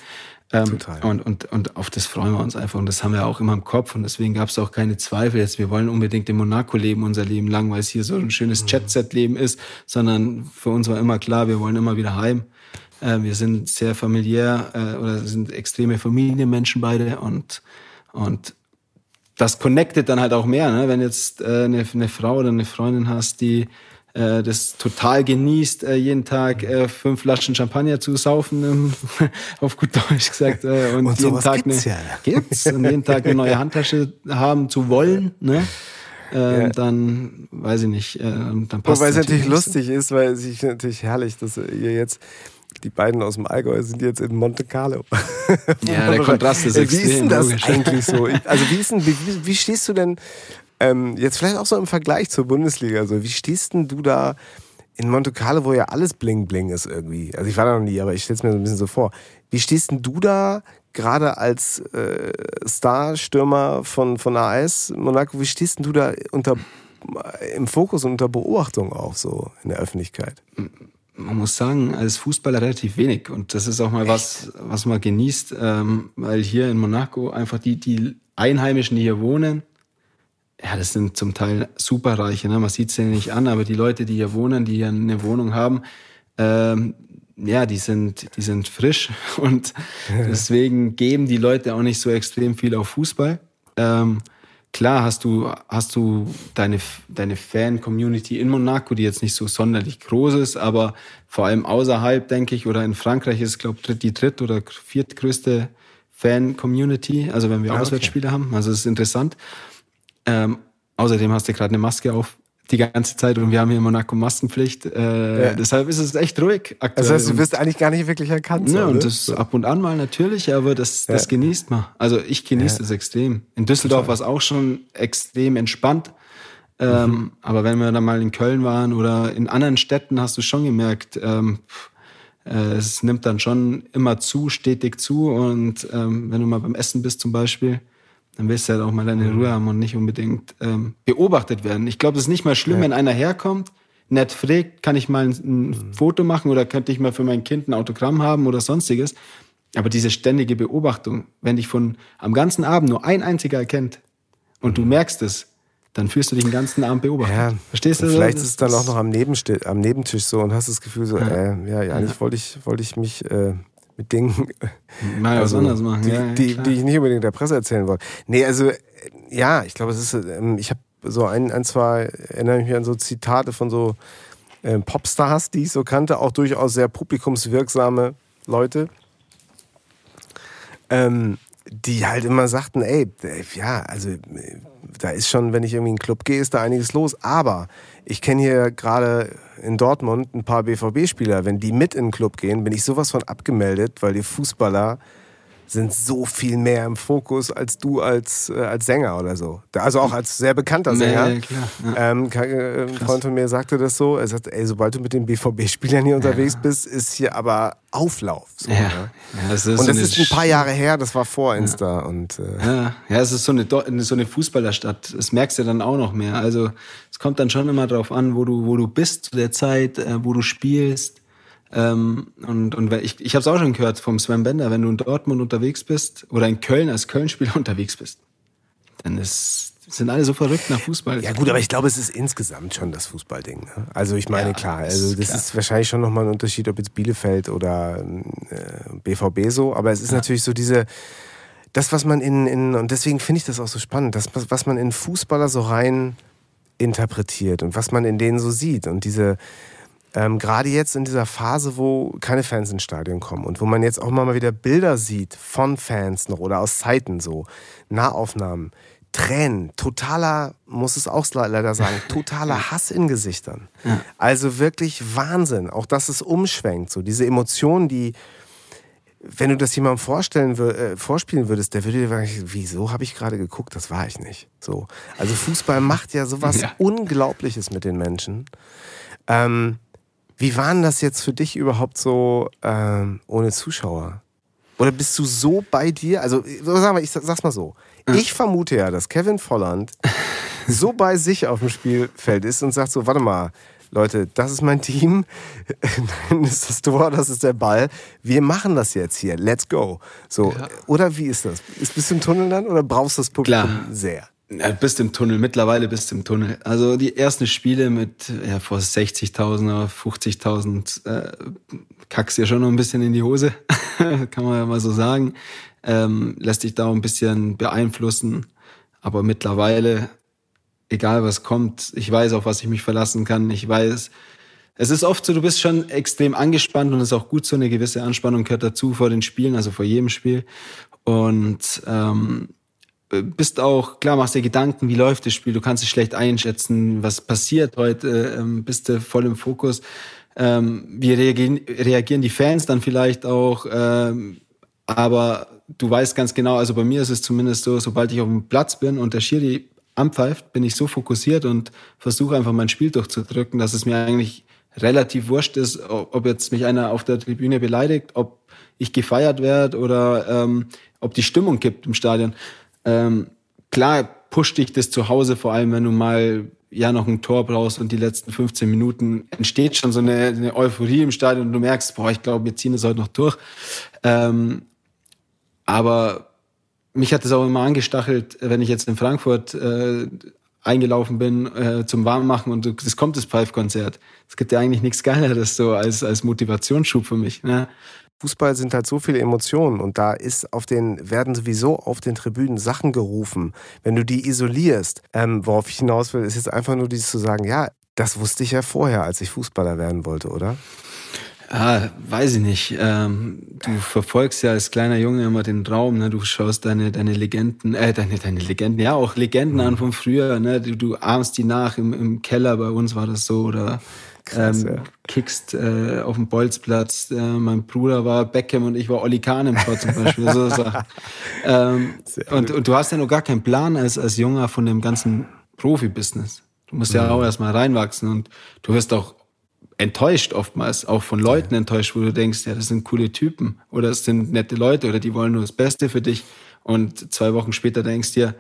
Ähm. Und, und, und auf das freuen wir uns einfach. Und das haben wir auch immer im Kopf. Und deswegen gab es auch keine Zweifel jetzt. Wir wollen unbedingt in Monaco leben, unser Leben lang, weil es hier so ein schönes mhm. Jet-Set-Leben ist. Sondern für uns war immer klar, wir wollen immer wieder heim. Äh, wir sind sehr familiär äh, oder sind extreme Familienmenschen beide. Und, und das connectet dann halt auch mehr. Ne? Wenn jetzt äh, eine, eine Frau oder eine Freundin hast, die äh, das total genießt, äh, jeden Tag äh, fünf Flaschen Champagner zu saufen, ähm, auf gut Deutsch gesagt. Äh, und, und jeden Tag gibt's, eine, ja. gibt's und jeden Tag eine neue Handtasche haben zu wollen. Ne? Äh, ja. dann weiß ich nicht, äh, dann passt Wobei es natürlich lustig ist, weil es ist natürlich herrlich, dass ihr jetzt die beiden aus dem Allgäu sind jetzt in Monte Carlo. Ja, der Kontrast ist extrem. Wie ist denn das logisch. eigentlich so? Also wie, ist denn, wie, wie stehst du denn ähm, jetzt vielleicht auch so im Vergleich zur Bundesliga. So, wie stehst denn du da in Monte Carlo, wo ja alles bling bling ist irgendwie? Also ich war da noch nie, aber ich stelle es mir so ein bisschen so vor. Wie stehst denn du da gerade als äh, Star-Stürmer von, von AS Monaco? Wie stehst denn du da unter, im Fokus und unter Beobachtung auch so in der Öffentlichkeit? man muss sagen, als Fußballer relativ wenig. Und das ist auch mal Echt? was, was man genießt, ähm, weil hier in Monaco einfach die, die Einheimischen, die hier wohnen, ja, das sind zum Teil Superreiche, ne? man sieht es ja nicht an, aber die Leute, die hier wohnen, die hier eine Wohnung haben, ähm, ja, die sind, die sind frisch und deswegen geben die Leute auch nicht so extrem viel auf Fußball. Ähm, klar hast du, hast du deine, deine Fan-Community in Monaco, die jetzt nicht so sonderlich groß ist, aber vor allem außerhalb, denke ich, oder in Frankreich ist, glaube ich, die dritt- oder viertgrößte Fan-Community, also wenn wir ah, Auswärtsspiele okay. haben. Also es ist interessant. Ähm, außerdem hast du gerade eine Maske auf die ganze Zeit und wir haben hier in Monaco Maskenpflicht. Äh, ja. Deshalb ist es echt ruhig aktuell. Das heißt, du wirst eigentlich gar nicht wirklich erkannt. Ja, und das ab und an mal natürlich, aber das, das ja. genießt man. Also ich genieße es extrem. In Düsseldorf war es auch schon extrem entspannt. Ähm, mhm. Aber wenn wir dann mal in Köln waren oder in anderen Städten, hast du schon gemerkt, ähm, äh, es nimmt dann schon immer zu, stetig zu. Und ähm, wenn du mal beim Essen bist zum Beispiel, dann willst du halt auch mal deine Ruhe haben und nicht unbedingt ähm, beobachtet werden. Ich glaube, es ist nicht mal schlimm, ja. wenn einer herkommt, nett fragt, kann ich mal ein, ein mhm. Foto machen oder könnte ich mal für mein Kind ein Autogramm haben oder sonstiges. Aber diese ständige Beobachtung, wenn dich von am ganzen Abend nur ein einziger erkennt und mhm. du merkst es, dann fühlst du dich den ganzen Abend beobachtet. Ja, Verstehst du? Vielleicht ist es dann auch noch am, am Nebentisch so und hast das Gefühl so, ja, äh, ja, ja eigentlich wollte ich, wollte ich mich äh, mit Dingen mal also, was anderes machen, die, ja, die, die, ich nicht unbedingt der Presse erzählen wollte. Nee, also ja, ich glaube, es ist, ähm, ich habe so ein, ein, zwei, erinnere mich an so Zitate von so ähm, Popstars, die ich so kannte, auch durchaus sehr publikumswirksame Leute. Ähm, die halt immer sagten, ey, ja, also da ist schon, wenn ich irgendwie in einen Club gehe, ist da einiges los. Aber ich kenne hier gerade in Dortmund ein paar BVB-Spieler. Wenn die mit in den Club gehen, bin ich sowas von abgemeldet, weil die Fußballer sind so viel mehr im Fokus als du als, äh, als Sänger oder so. Also auch als sehr bekannter Sänger. Nee, klar, ja. ähm, äh, ein Freund von mir sagte das so. Er sagt, ey, sobald du mit den BVB-Spielern hier unterwegs ja. bist, ist hier aber Auflauf. So, ja. Ne? das und so das ist ein paar Jahre her, das war vor Insta. Und, äh ja. ja, es ist so eine, so eine Fußballerstadt. Das merkst du dann auch noch mehr. Also es kommt dann schon immer darauf an, wo du, wo du bist zu der Zeit, äh, wo du spielst. Ähm, und und ich, ich habe es auch schon gehört vom Sven Bender, wenn du in Dortmund unterwegs bist oder in Köln als Köln-Spieler unterwegs bist, dann ist, sind alle so verrückt nach Fußball. Ja gut, aber ich glaube, es ist insgesamt schon das Fußballding. Ne? Also ich meine, ja, klar, also das klar. ist wahrscheinlich schon nochmal ein Unterschied, ob jetzt Bielefeld oder äh, BVB so, aber es ist ja. natürlich so diese, das, was man in, in und deswegen finde ich das auch so spannend, das, was man in Fußballer so rein interpretiert und was man in denen so sieht und diese ähm, Gerade jetzt in dieser Phase, wo keine Fans ins Stadion kommen und wo man jetzt auch mal wieder Bilder sieht von Fans noch oder aus Zeiten so, Nahaufnahmen, Tränen, totaler, muss es auch leider sagen, totaler Hass in Gesichtern. Ja. Also wirklich Wahnsinn. Auch dass es umschwenkt, so diese Emotionen, die, wenn du das jemandem vorstellen, äh, vorspielen würdest, der würde dir sagen, wieso habe ich gerade geguckt? Das war ich nicht. So. Also Fußball macht ja sowas ja. Unglaubliches mit den Menschen. Ähm, wie war denn das jetzt für dich überhaupt so ähm, ohne Zuschauer? Oder bist du so bei dir? Also, sagen wir, ich sag's mal so. Ich vermute ja, dass Kevin Volland so bei sich auf dem Spielfeld ist und sagt so, warte mal, Leute, das ist mein Team, dann ist das Tor, das ist der Ball. Wir machen das jetzt hier. Let's go. So, ja. oder wie ist das? Bist du im Tunnel dann oder brauchst du das Publikum Klar. sehr? Ja, bist im Tunnel, mittlerweile bist im Tunnel. Also die ersten Spiele mit ja, vor 60.000 oder 50.000 äh, kackst ja schon noch ein bisschen in die Hose, kann man ja mal so sagen. Ähm, lässt dich da ein bisschen beeinflussen. Aber mittlerweile, egal was kommt, ich weiß, auf was ich mich verlassen kann. Ich weiß, es ist oft so, du bist schon extrem angespannt und es ist auch gut so, eine gewisse Anspannung gehört dazu vor den Spielen, also vor jedem Spiel. Und ähm, bist auch, klar, machst dir Gedanken, wie läuft das Spiel, du kannst es schlecht einschätzen, was passiert heute, ähm, bist du voll im Fokus. Ähm, wie reagieren, reagieren die Fans dann vielleicht auch, ähm, aber du weißt ganz genau, also bei mir ist es zumindest so, sobald ich auf dem Platz bin und der Schiri anpfeift, bin ich so fokussiert und versuche einfach mein Spiel durchzudrücken, dass es mir eigentlich relativ wurscht ist, ob jetzt mich einer auf der Tribüne beleidigt, ob ich gefeiert werde oder ähm, ob die Stimmung kippt im Stadion. Ähm, klar pusht dich das zu Hause, vor allem wenn du mal ja noch ein Tor brauchst und die letzten 15 Minuten entsteht schon so eine, eine Euphorie im Stadion und du merkst, boah, ich glaube, wir ziehen es heute noch durch. Ähm, aber mich hat es auch immer angestachelt, wenn ich jetzt in Frankfurt äh, eingelaufen bin äh, zum Warmmachen und es kommt das Pfeifkonzert. Es gibt ja eigentlich nichts Geileres so als, als Motivationsschub für mich. Ne? Fußball sind halt so viele Emotionen und da ist auf den, werden sowieso auf den Tribünen Sachen gerufen. Wenn du die isolierst, ähm, worauf ich hinaus will, ist jetzt einfach nur dieses zu sagen, ja, das wusste ich ja vorher, als ich Fußballer werden wollte, oder? Ah, weiß ich nicht. Ähm, du verfolgst ja als kleiner Junge immer den Traum, ne? Du schaust deine, deine Legenden, äh, deine, deine Legenden, ja, auch Legenden mhm. an von früher, ne? Du, du ahmst die nach im, im Keller, bei uns war das so, oder Krass, ähm, ja. kickst äh, auf dem Bolzplatz. Äh, mein Bruder war Beckham und ich war Olli Kahn im Tor zum Beispiel. so, so. Ähm, und, und du hast ja noch gar keinen Plan als, als Junger von dem ganzen Profibusiness. Du musst ja mhm. auch erstmal reinwachsen und du wirst auch enttäuscht oftmals, auch von Leuten ja. enttäuscht, wo du denkst, ja, das sind coole Typen oder das sind nette Leute oder die wollen nur das Beste für dich. Und zwei Wochen später denkst dir,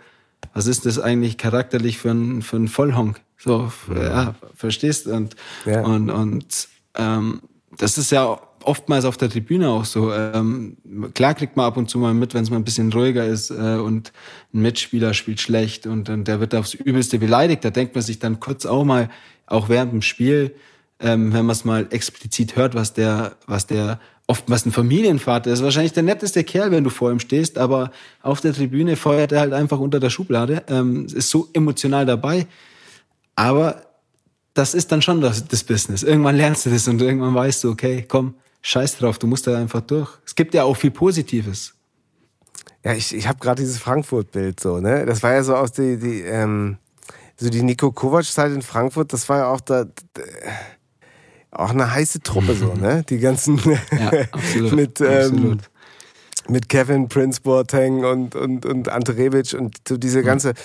was ist das eigentlich charakterlich für ein, für ein Vollhonk? So, ja, ja verstehst? Und, ja. und, und ähm, das ist ja oftmals auf der Tribüne auch so. Ähm, klar kriegt man ab und zu mal mit, wenn es mal ein bisschen ruhiger ist äh, und ein Mitspieler spielt schlecht und, und der wird aufs Übelste beleidigt. Da denkt man sich dann kurz auch mal, auch während dem Spiel, ähm, wenn man es mal explizit hört, was der, was der oftmals ein Familienvater ist, wahrscheinlich der netteste Kerl, wenn du vor ihm stehst, aber auf der Tribüne feuert er halt einfach unter der Schublade, ähm, ist so emotional dabei. Aber das ist dann schon das, das Business. Irgendwann lernst du das und irgendwann weißt du, okay, komm, scheiß drauf, du musst da einfach durch. Es gibt ja auch viel Positives. Ja, ich, ich habe gerade dieses Frankfurt-Bild so, ne? Das war ja so aus die, die ähm, so die Nico Kovac-Zeit in Frankfurt, das war ja auch da, da auch eine heiße Truppe so, ne? Die ganzen ja, absolut, mit, ähm, absolut. mit Kevin Prince Boateng und, und, und Ante Rebic und so diese ganze. Mhm.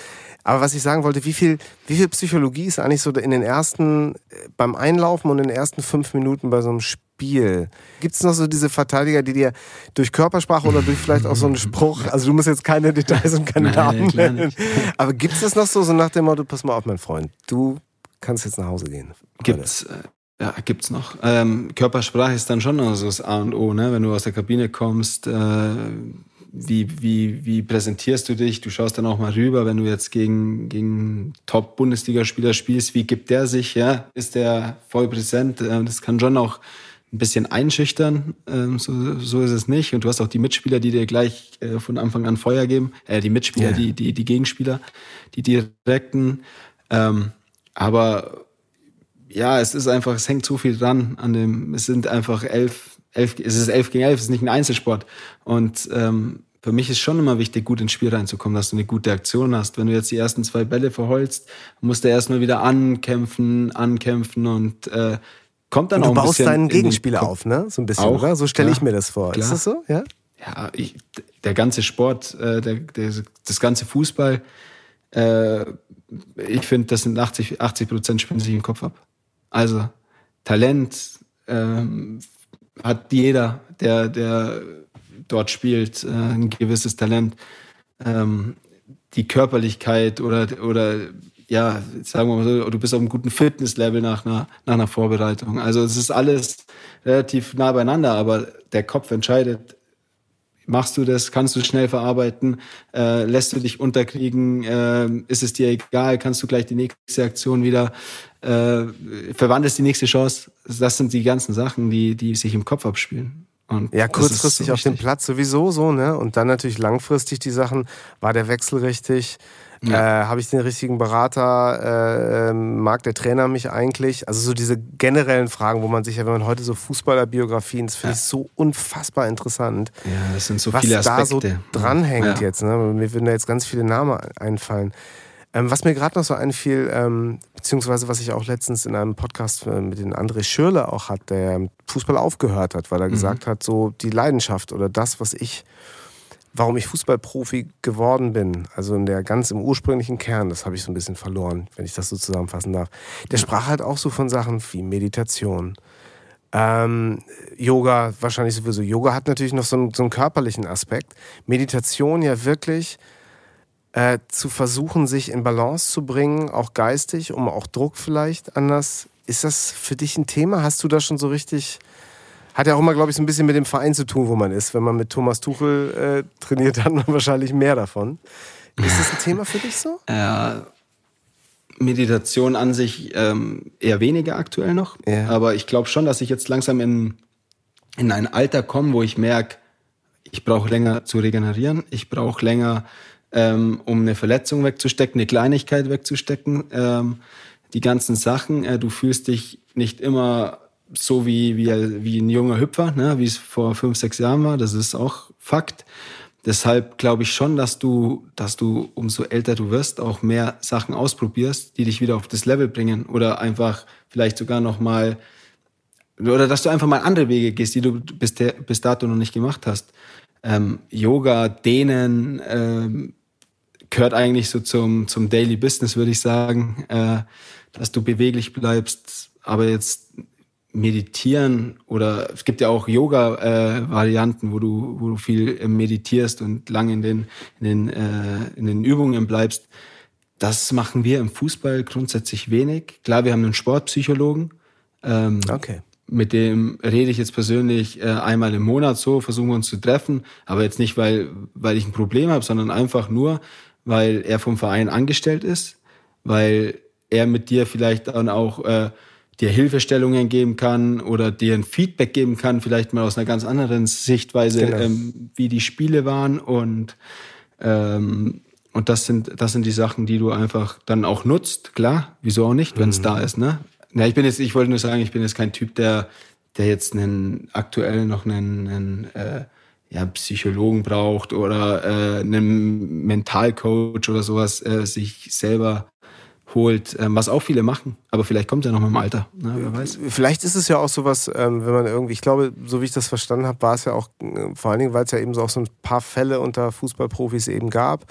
Aber was ich sagen wollte, wie viel, wie viel Psychologie ist eigentlich so in den ersten, beim Einlaufen und in den ersten fünf Minuten bei so einem Spiel? Gibt es noch so diese Verteidiger, die dir durch Körpersprache oder durch vielleicht auch so einen Spruch, also du musst jetzt keine Details und keine Namen nennen, aber gibt es das noch so, so nach dem Motto, pass mal auf, mein Freund, du kannst jetzt nach Hause gehen? Gibt's, äh, ja, gibt's noch. Ähm, Körpersprache ist dann schon also das A und O, ne? Wenn du aus der Kabine kommst, äh, wie, wie, wie präsentierst du dich? Du schaust dann auch mal rüber, wenn du jetzt gegen, gegen Top-Bundesligaspieler spielst, wie gibt der sich? Ja, ist der voll präsent? Äh, das kann schon auch ein bisschen einschüchtern. Ähm, so, so ist es nicht. Und du hast auch die Mitspieler, die dir gleich äh, von Anfang an Feuer geben. Äh, die Mitspieler, yeah. die, die, die Gegenspieler, die direkten. Ähm, aber ja, es ist einfach, es hängt zu viel dran an dem, es sind einfach elf, elf, es ist elf gegen elf, es ist nicht ein Einzelsport. Und ähm, für mich ist schon immer wichtig, gut ins Spiel reinzukommen, dass du eine gute Aktion hast. Wenn du jetzt die ersten zwei Bälle verholst, musst du erstmal wieder ankämpfen, ankämpfen und äh, kommt dann und auch ein Du baust deinen Gegenspieler auf, ne? So ein bisschen, auch, oder? So stelle ich mir das vor. Klar. Ist das so? Ja. Ja, ich, der ganze Sport, äh, der, der, das ganze Fußball, äh, ich finde, das sind 80, 80 Prozent spielen sich im Kopf ab. Also Talent ähm, hat jeder, der, der dort spielt, äh, ein gewisses Talent. Ähm, die Körperlichkeit oder, oder ja, sagen wir mal so, du bist auf einem guten Fitnesslevel nach einer, nach einer Vorbereitung. Also es ist alles relativ nah beieinander, aber der Kopf entscheidet, Machst du das? Kannst du schnell verarbeiten? Äh, lässt du dich unterkriegen? Äh, ist es dir egal? Kannst du gleich die nächste Aktion wieder äh, verwandelst die nächste Chance? Das sind die ganzen Sachen, die, die sich im Kopf abspielen. Und ja, kurzfristig so auf dem Platz sowieso so, ne? Und dann natürlich langfristig die Sachen, war der Wechsel richtig? Ja. Äh, Habe ich den richtigen Berater? Äh, ähm, mag der Trainer mich eigentlich? Also so diese generellen Fragen, wo man sich ja, wenn man heute so Fußballerbiografien, das finde ja. ich so unfassbar interessant. Ja, das sind so was viele Aspekte. da so dranhängt ja. jetzt. Ne? Mir würden da jetzt ganz viele Namen einfallen. Ähm, was mir gerade noch so einfiel, ähm, beziehungsweise was ich auch letztens in einem Podcast äh, mit dem André Schürle auch hat, der Fußball aufgehört hat, weil er mhm. gesagt hat, so die Leidenschaft oder das, was ich warum ich Fußballprofi geworden bin, also in der ganz im ursprünglichen Kern, das habe ich so ein bisschen verloren, wenn ich das so zusammenfassen darf. Der sprach halt auch so von Sachen wie Meditation, ähm, Yoga, wahrscheinlich sowieso. Yoga hat natürlich noch so einen, so einen körperlichen Aspekt. Meditation ja wirklich äh, zu versuchen, sich in Balance zu bringen, auch geistig, um auch Druck vielleicht anders. Ist das für dich ein Thema? Hast du da schon so richtig hat ja auch immer, glaube ich, so ein bisschen mit dem Verein zu tun, wo man ist. Wenn man mit Thomas Tuchel äh, trainiert, hat man wahrscheinlich mehr davon. Ist das ein Thema für dich so? Ja, Meditation an sich ähm, eher weniger aktuell noch. Ja. Aber ich glaube schon, dass ich jetzt langsam in, in ein Alter komme, wo ich merke, ich brauche länger zu regenerieren. Ich brauche länger, ähm, um eine Verletzung wegzustecken, eine Kleinigkeit wegzustecken. Ähm, die ganzen Sachen. Äh, du fühlst dich nicht immer so wie, wie, wie ein junger Hüpfer, ne, wie es vor fünf, sechs Jahren war. Das ist auch Fakt. Deshalb glaube ich schon, dass du, dass du, umso älter du wirst, auch mehr Sachen ausprobierst, die dich wieder auf das Level bringen oder einfach vielleicht sogar noch mal oder dass du einfach mal andere Wege gehst, die du bis, bis dato noch nicht gemacht hast. Ähm, Yoga, Dehnen ähm, gehört eigentlich so zum, zum Daily Business, würde ich sagen, äh, dass du beweglich bleibst, aber jetzt meditieren oder es gibt ja auch Yoga-Varianten, äh, wo du wo du viel meditierst und lange in den in den äh, in den Übungen bleibst. Das machen wir im Fußball grundsätzlich wenig. Klar, wir haben einen Sportpsychologen. Ähm, okay. mit dem rede ich jetzt persönlich äh, einmal im Monat so, versuchen wir uns zu treffen, aber jetzt nicht, weil, weil ich ein Problem habe, sondern einfach nur, weil er vom Verein angestellt ist, weil er mit dir vielleicht dann auch äh, dir Hilfestellungen geben kann oder dir ein Feedback geben kann, vielleicht mal aus einer ganz anderen Sichtweise, genau. ähm, wie die Spiele waren und ähm, und das sind das sind die Sachen, die du einfach dann auch nutzt, klar, wieso auch nicht, wenn es mhm. da ist, ne? Ja, ich bin jetzt, ich wollte nur sagen, ich bin jetzt kein Typ, der der jetzt einen aktuell noch einen, einen äh, ja, Psychologen braucht oder äh, einen Mentalcoach oder sowas äh, sich selber holt, ähm, was auch viele machen. Aber vielleicht kommt er noch mit dem Alter, ne, wer weiß. Vielleicht ist es ja auch sowas, ähm, wenn man irgendwie, ich glaube, so wie ich das verstanden habe, war es ja auch, äh, vor allen Dingen, weil es ja eben so auch so ein paar Fälle unter Fußballprofis eben gab,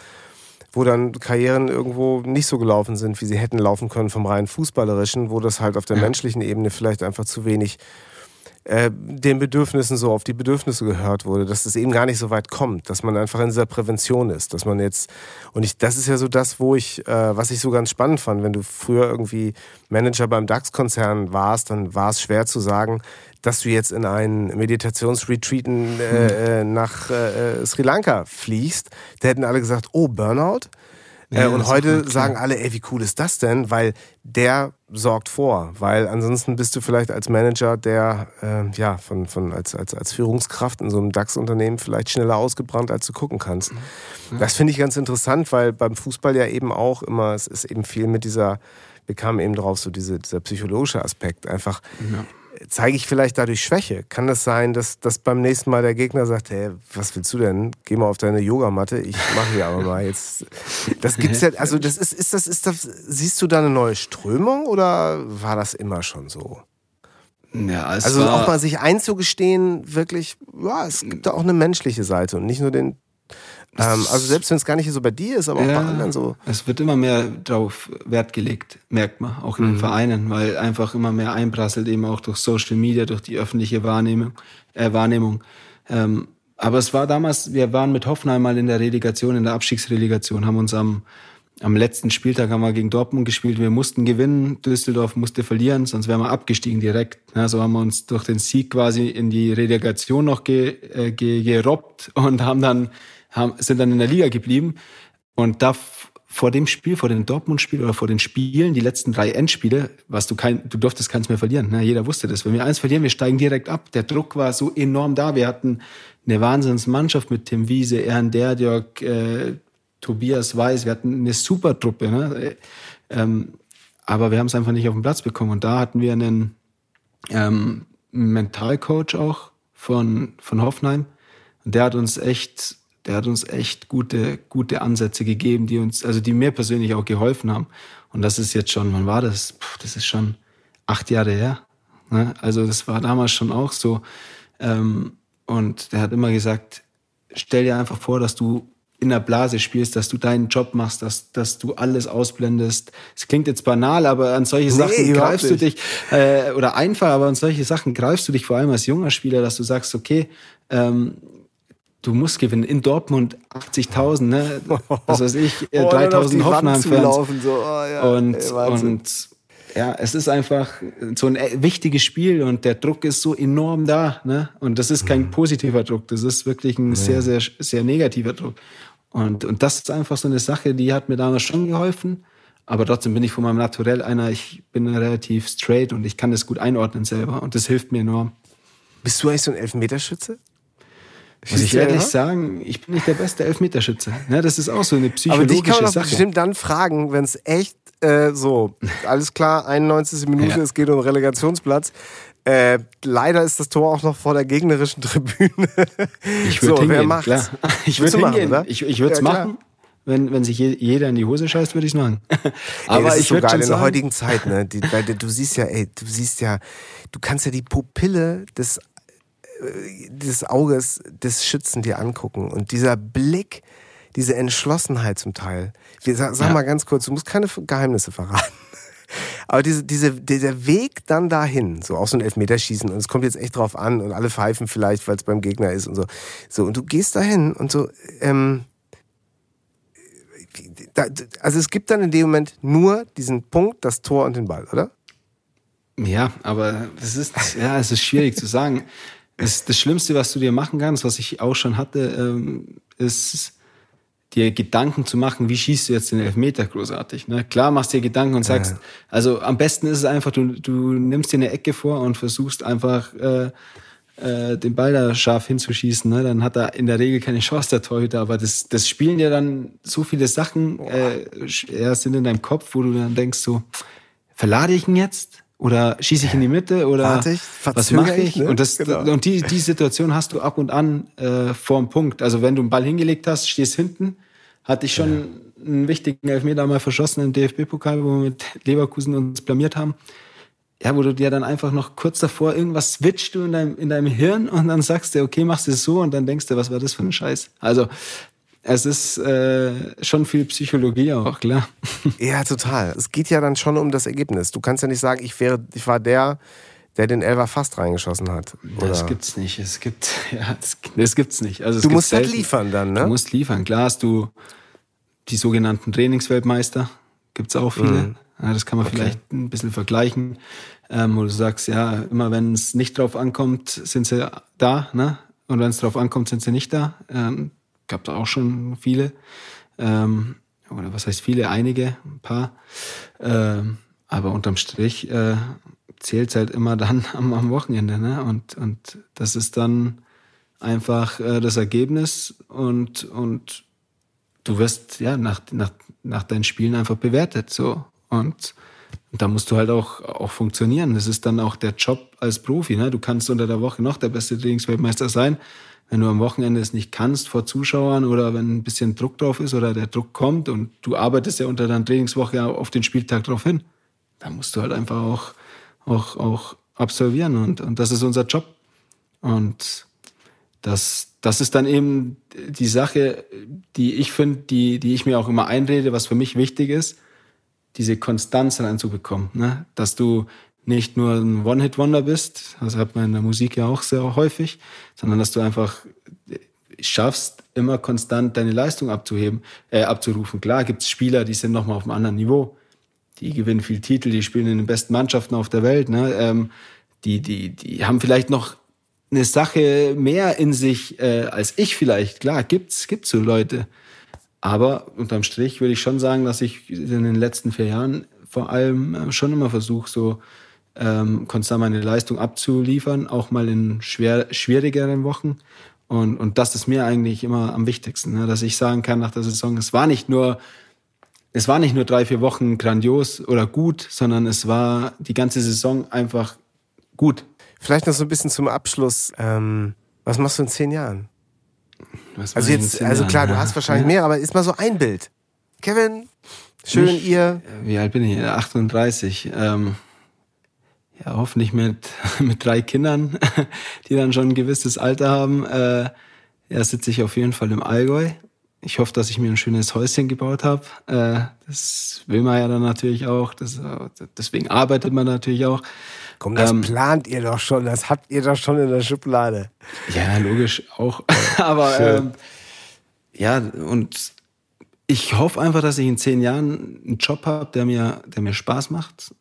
wo dann Karrieren irgendwo nicht so gelaufen sind, wie sie hätten laufen können vom rein Fußballerischen, wo das halt auf der ja. menschlichen Ebene vielleicht einfach zu wenig äh, den Bedürfnissen so auf die Bedürfnisse gehört wurde, dass es eben gar nicht so weit kommt, dass man einfach in dieser Prävention ist, dass man jetzt und ich das ist ja so das, wo ich äh, was ich so ganz spannend fand, wenn du früher irgendwie Manager beim DAX-Konzern warst, dann war es schwer zu sagen, dass du jetzt in einen Meditationsretreat äh, hm. nach äh, Sri Lanka fliegst. Da hätten alle gesagt, oh Burnout. Ja, und heute sagen alle, ey, wie cool ist das denn? Weil der sorgt vor, weil ansonsten bist du vielleicht als Manager, der äh, ja von, von als, als, als Führungskraft in so einem DAX-Unternehmen vielleicht schneller ausgebrannt, als du gucken kannst. Ja. Das finde ich ganz interessant, weil beim Fußball ja eben auch immer, es ist eben viel mit dieser, wir kamen eben drauf, so diese, dieser psychologische Aspekt. Einfach, ja zeige ich vielleicht dadurch Schwäche? Kann das sein, dass, dass beim nächsten Mal der Gegner sagt, hey, was willst du denn? Geh mal auf deine Yogamatte, ich mache hier aber mal jetzt. Das gibt's ja, also das ist, ist das, ist das, siehst du da eine neue Strömung oder war das immer schon so? Ja, also auch mal sich einzugestehen, wirklich, ja, es gibt da auch eine menschliche Seite und nicht nur den ähm, also selbst wenn es gar nicht so bei dir ist, aber ja, auch bei anderen so. Es wird immer mehr darauf Wert gelegt, merkt man, auch in mhm. den Vereinen, weil einfach immer mehr einprasselt, eben auch durch Social Media, durch die öffentliche Wahrnehmung. Äh, Wahrnehmung. Ähm, aber es war damals, wir waren mit Hoffenheim mal in der Relegation, in der Abstiegsrelegation, haben uns am, am letzten Spieltag haben wir gegen Dortmund gespielt. Wir mussten gewinnen, Düsseldorf musste verlieren, sonst wären wir abgestiegen direkt. Ja, so haben wir uns durch den Sieg quasi in die Relegation noch ge, äh, ge, gerobbt und haben dann haben, sind dann in der Liga geblieben. Und da vor dem Spiel, vor dem Dortmund-Spiel oder vor den Spielen, die letzten drei Endspiele, was du kein, du durftest keins mehr verlieren. Ne? Jeder wusste das. Wenn wir eins verlieren, wir steigen direkt ab. Der Druck war so enorm da. Wir hatten eine Wahnsinnsmannschaft mit Tim Wiese, Ern Derdjörg, äh, Tobias Weiß. Wir hatten eine super Truppe. Ne? Ähm, aber wir haben es einfach nicht auf den Platz bekommen. Und da hatten wir einen ähm, Mentalcoach auch von, von Hoffenheim. Und der hat uns echt der hat uns echt gute, gute Ansätze gegeben, die uns, also die mir persönlich auch geholfen haben. Und das ist jetzt schon, wann war das? Puh, das ist schon acht Jahre her. Ne? Also das war damals schon auch so. Ähm, und der hat immer gesagt, stell dir einfach vor, dass du in der Blase spielst, dass du deinen Job machst, dass, dass du alles ausblendest. Es klingt jetzt banal, aber an solche Sachen nee, greifst du dich, äh, oder einfach, aber an solche Sachen greifst du dich vor allem als junger Spieler, dass du sagst, okay, ähm, du musst gewinnen. In Dortmund 80.000, ne? Was weiß ich, äh, 3.000 Hoffenheim-Fans. So. Oh, ja. Und, Ey, und ja, es ist einfach so ein äh, wichtiges Spiel und der Druck ist so enorm da. Ne? Und das ist kein mhm. positiver Druck, das ist wirklich ein sehr, sehr, sehr negativer Druck. Und, und das ist einfach so eine Sache, die hat mir damals schon geholfen. Aber trotzdem bin ich von meinem Naturell einer, ich bin relativ straight und ich kann das gut einordnen selber und das hilft mir enorm. Bist du eigentlich so ein Elfmeterschütze? Muss ich ehrlich sagen, ich bin nicht der beste Elfmeterschütze. Ja, das ist auch so eine psychologische Sache. Aber dich kann man doch bestimmt dann fragen, wenn es echt äh, so, alles klar, 91. Minute, ja. es geht um Relegationsplatz. Äh, leider ist das Tor auch noch vor der gegnerischen Tribüne. Ich würde so, hingehen, wer klar. Ich würde hingehen, machen, ich, ich würde es ja, machen. Wenn, wenn sich jeder in die Hose scheißt, würde ich es machen. Aber ey, das ist ich so geil in der heutigen Zeit, ne? Die, weil du siehst ja, ey, du siehst ja, du kannst ja die Pupille des des Auges des Schützen dir angucken und dieser Blick, diese Entschlossenheit zum Teil. Wir, sag, sag ja. mal ganz kurz, du musst keine Geheimnisse verraten. Aber diese, diese, dieser Weg dann dahin, so auch so ein Elfmeterschießen und es kommt jetzt echt drauf an und alle pfeifen vielleicht, weil es beim Gegner ist und so. So, und du gehst dahin und so, ähm, da, also es gibt dann in dem Moment nur diesen Punkt, das Tor und den Ball, oder? Ja, aber es ist, ja, es ist schwierig zu sagen. Das, das Schlimmste, was du dir machen kannst, was ich auch schon hatte, ähm, ist dir Gedanken zu machen, wie schießt du jetzt den Elfmeter großartig. Ne? Klar machst dir Gedanken und sagst, ja. also am besten ist es einfach, du, du nimmst dir eine Ecke vor und versuchst einfach äh, äh, den Ball da scharf hinzuschießen. Ne? Dann hat er in der Regel keine Chance, der Torhüter. Aber das, das spielen ja dann so viele Sachen äh, erst in deinem Kopf, wo du dann denkst so, verlade ich ihn jetzt? Oder schieße ich in die Mitte oder ich, was mache ich? Ne? Und, das, genau. und die, die Situation hast du ab und an äh, vor dem Punkt. Also wenn du einen Ball hingelegt hast, stehst hinten, hatte ich schon ja. einen wichtigen Elfmeter mal verschossen im DFB-Pokal, wo wir mit Leverkusen uns blamiert haben. Ja, wo du dir dann einfach noch kurz davor irgendwas switcht du in deinem, in deinem Hirn und dann sagst du, okay, machst du es so und dann denkst du, was war das für ein Scheiß? Also es ist äh, schon viel Psychologie auch, klar. Ja, total. Es geht ja dann schon um das Ergebnis. Du kannst ja nicht sagen, ich wäre, ich war der, der den Elfer fast reingeschossen hat. Oder? Das gibt's nicht. Es gibt, ja, das, das gibt's nicht. Also du musst halt liefern dann, ne? Du musst liefern. Klar hast du die sogenannten Trainingsweltmeister. Gibt's auch viele. Mhm. Ja, das kann man okay. vielleicht ein bisschen vergleichen. Ähm, wo du sagst, ja, immer wenn es nicht drauf ankommt, sind sie da, ne? Und wenn es drauf ankommt, sind sie nicht da. Ähm, gab da auch schon viele. Ähm, oder was heißt viele? Einige, ein paar. Ähm, aber unterm Strich äh, zählt halt immer dann am, am Wochenende. Ne? Und, und das ist dann einfach äh, das Ergebnis und, und du wirst ja nach, nach, nach deinen Spielen einfach bewertet. So. Und, und da musst du halt auch, auch funktionieren. Das ist dann auch der Job als Profi. Ne? Du kannst unter der Woche noch der beste Trainingsweltmeister sein wenn du am Wochenende es nicht kannst vor Zuschauern oder wenn ein bisschen Druck drauf ist oder der Druck kommt und du arbeitest ja unter deiner Trainingswoche auf den Spieltag drauf hin, dann musst du halt einfach auch, auch, auch absolvieren und, und das ist unser Job. Und das, das ist dann eben die Sache, die ich finde, die, die ich mir auch immer einrede, was für mich wichtig ist, diese Konstanz reinzubekommen. Ne? Dass du nicht nur ein One-Hit-Wonder bist, das hat man in der Musik ja auch sehr häufig, sondern dass du einfach schaffst, immer konstant deine Leistung abzuheben, äh, abzurufen. Klar gibt es Spieler, die sind nochmal auf einem anderen Niveau. Die gewinnen viel Titel, die spielen in den besten Mannschaften auf der Welt. Ne? Ähm, die, die, die haben vielleicht noch eine Sache mehr in sich äh, als ich vielleicht. Klar, gibt's, gibt's so Leute. Aber unterm Strich würde ich schon sagen, dass ich in den letzten vier Jahren vor allem äh, schon immer versuche, so ähm, konstant meine Leistung abzuliefern, auch mal in schwer, schwierigeren Wochen. Und, und das ist mir eigentlich immer am wichtigsten, ne? dass ich sagen kann nach der Saison, es war nicht nur, es war nicht nur drei, vier Wochen grandios oder gut, sondern es war die ganze Saison einfach gut. Vielleicht noch so ein bisschen zum Abschluss. Ähm, was machst du in zehn Jahren? also jetzt, also klar, du hast wahrscheinlich ja. mehr, aber ist mal so ein Bild. Kevin, schön ich, ihr. Wie alt bin ich? 38. Ähm, ja, hoffentlich mit, mit drei Kindern, die dann schon ein gewisses Alter haben. Äh, ja, sitze ich auf jeden Fall im Allgäu. Ich hoffe, dass ich mir ein schönes Häuschen gebaut habe. Äh, das will man ja dann natürlich auch. Das, deswegen arbeitet man natürlich auch. Komm, das ähm, plant ihr doch schon. Das habt ihr doch schon in der Schublade. Ja, logisch auch. Aber ähm, ja, und ich hoffe einfach, dass ich in zehn Jahren einen Job habe, der mir, der mir Spaß macht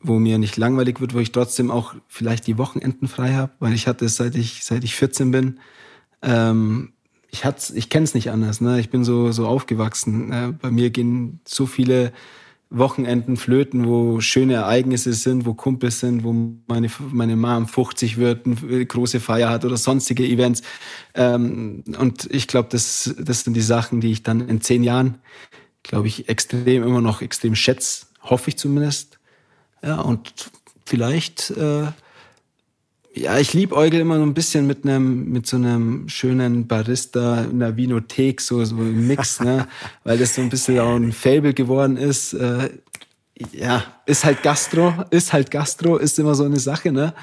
wo mir nicht langweilig wird, wo ich trotzdem auch vielleicht die Wochenenden frei habe, weil ich hatte es seit ich seit ich 14 bin. Ähm, ich hat's, ich kenne es nicht anders. Ne? Ich bin so so aufgewachsen. Äh, bei mir gehen so viele Wochenenden flöten, wo schöne Ereignisse sind, wo Kumpels sind, wo meine meine Mom 50 wird, eine große Feier hat oder sonstige Events. Ähm, und ich glaube, das das sind die Sachen, die ich dann in zehn Jahren, glaube ich, extrem immer noch extrem schätze, hoffe ich zumindest. Ja, und vielleicht, äh, ja, ich liebe Eugel immer so ein bisschen mit einem, mit so einem schönen Barista in der Vinothek, so, so im Mix, ne? Weil das so ein bisschen auch ein Fable geworden ist. Äh, ja, ist halt Gastro, ist halt Gastro, ist immer so eine Sache, ne?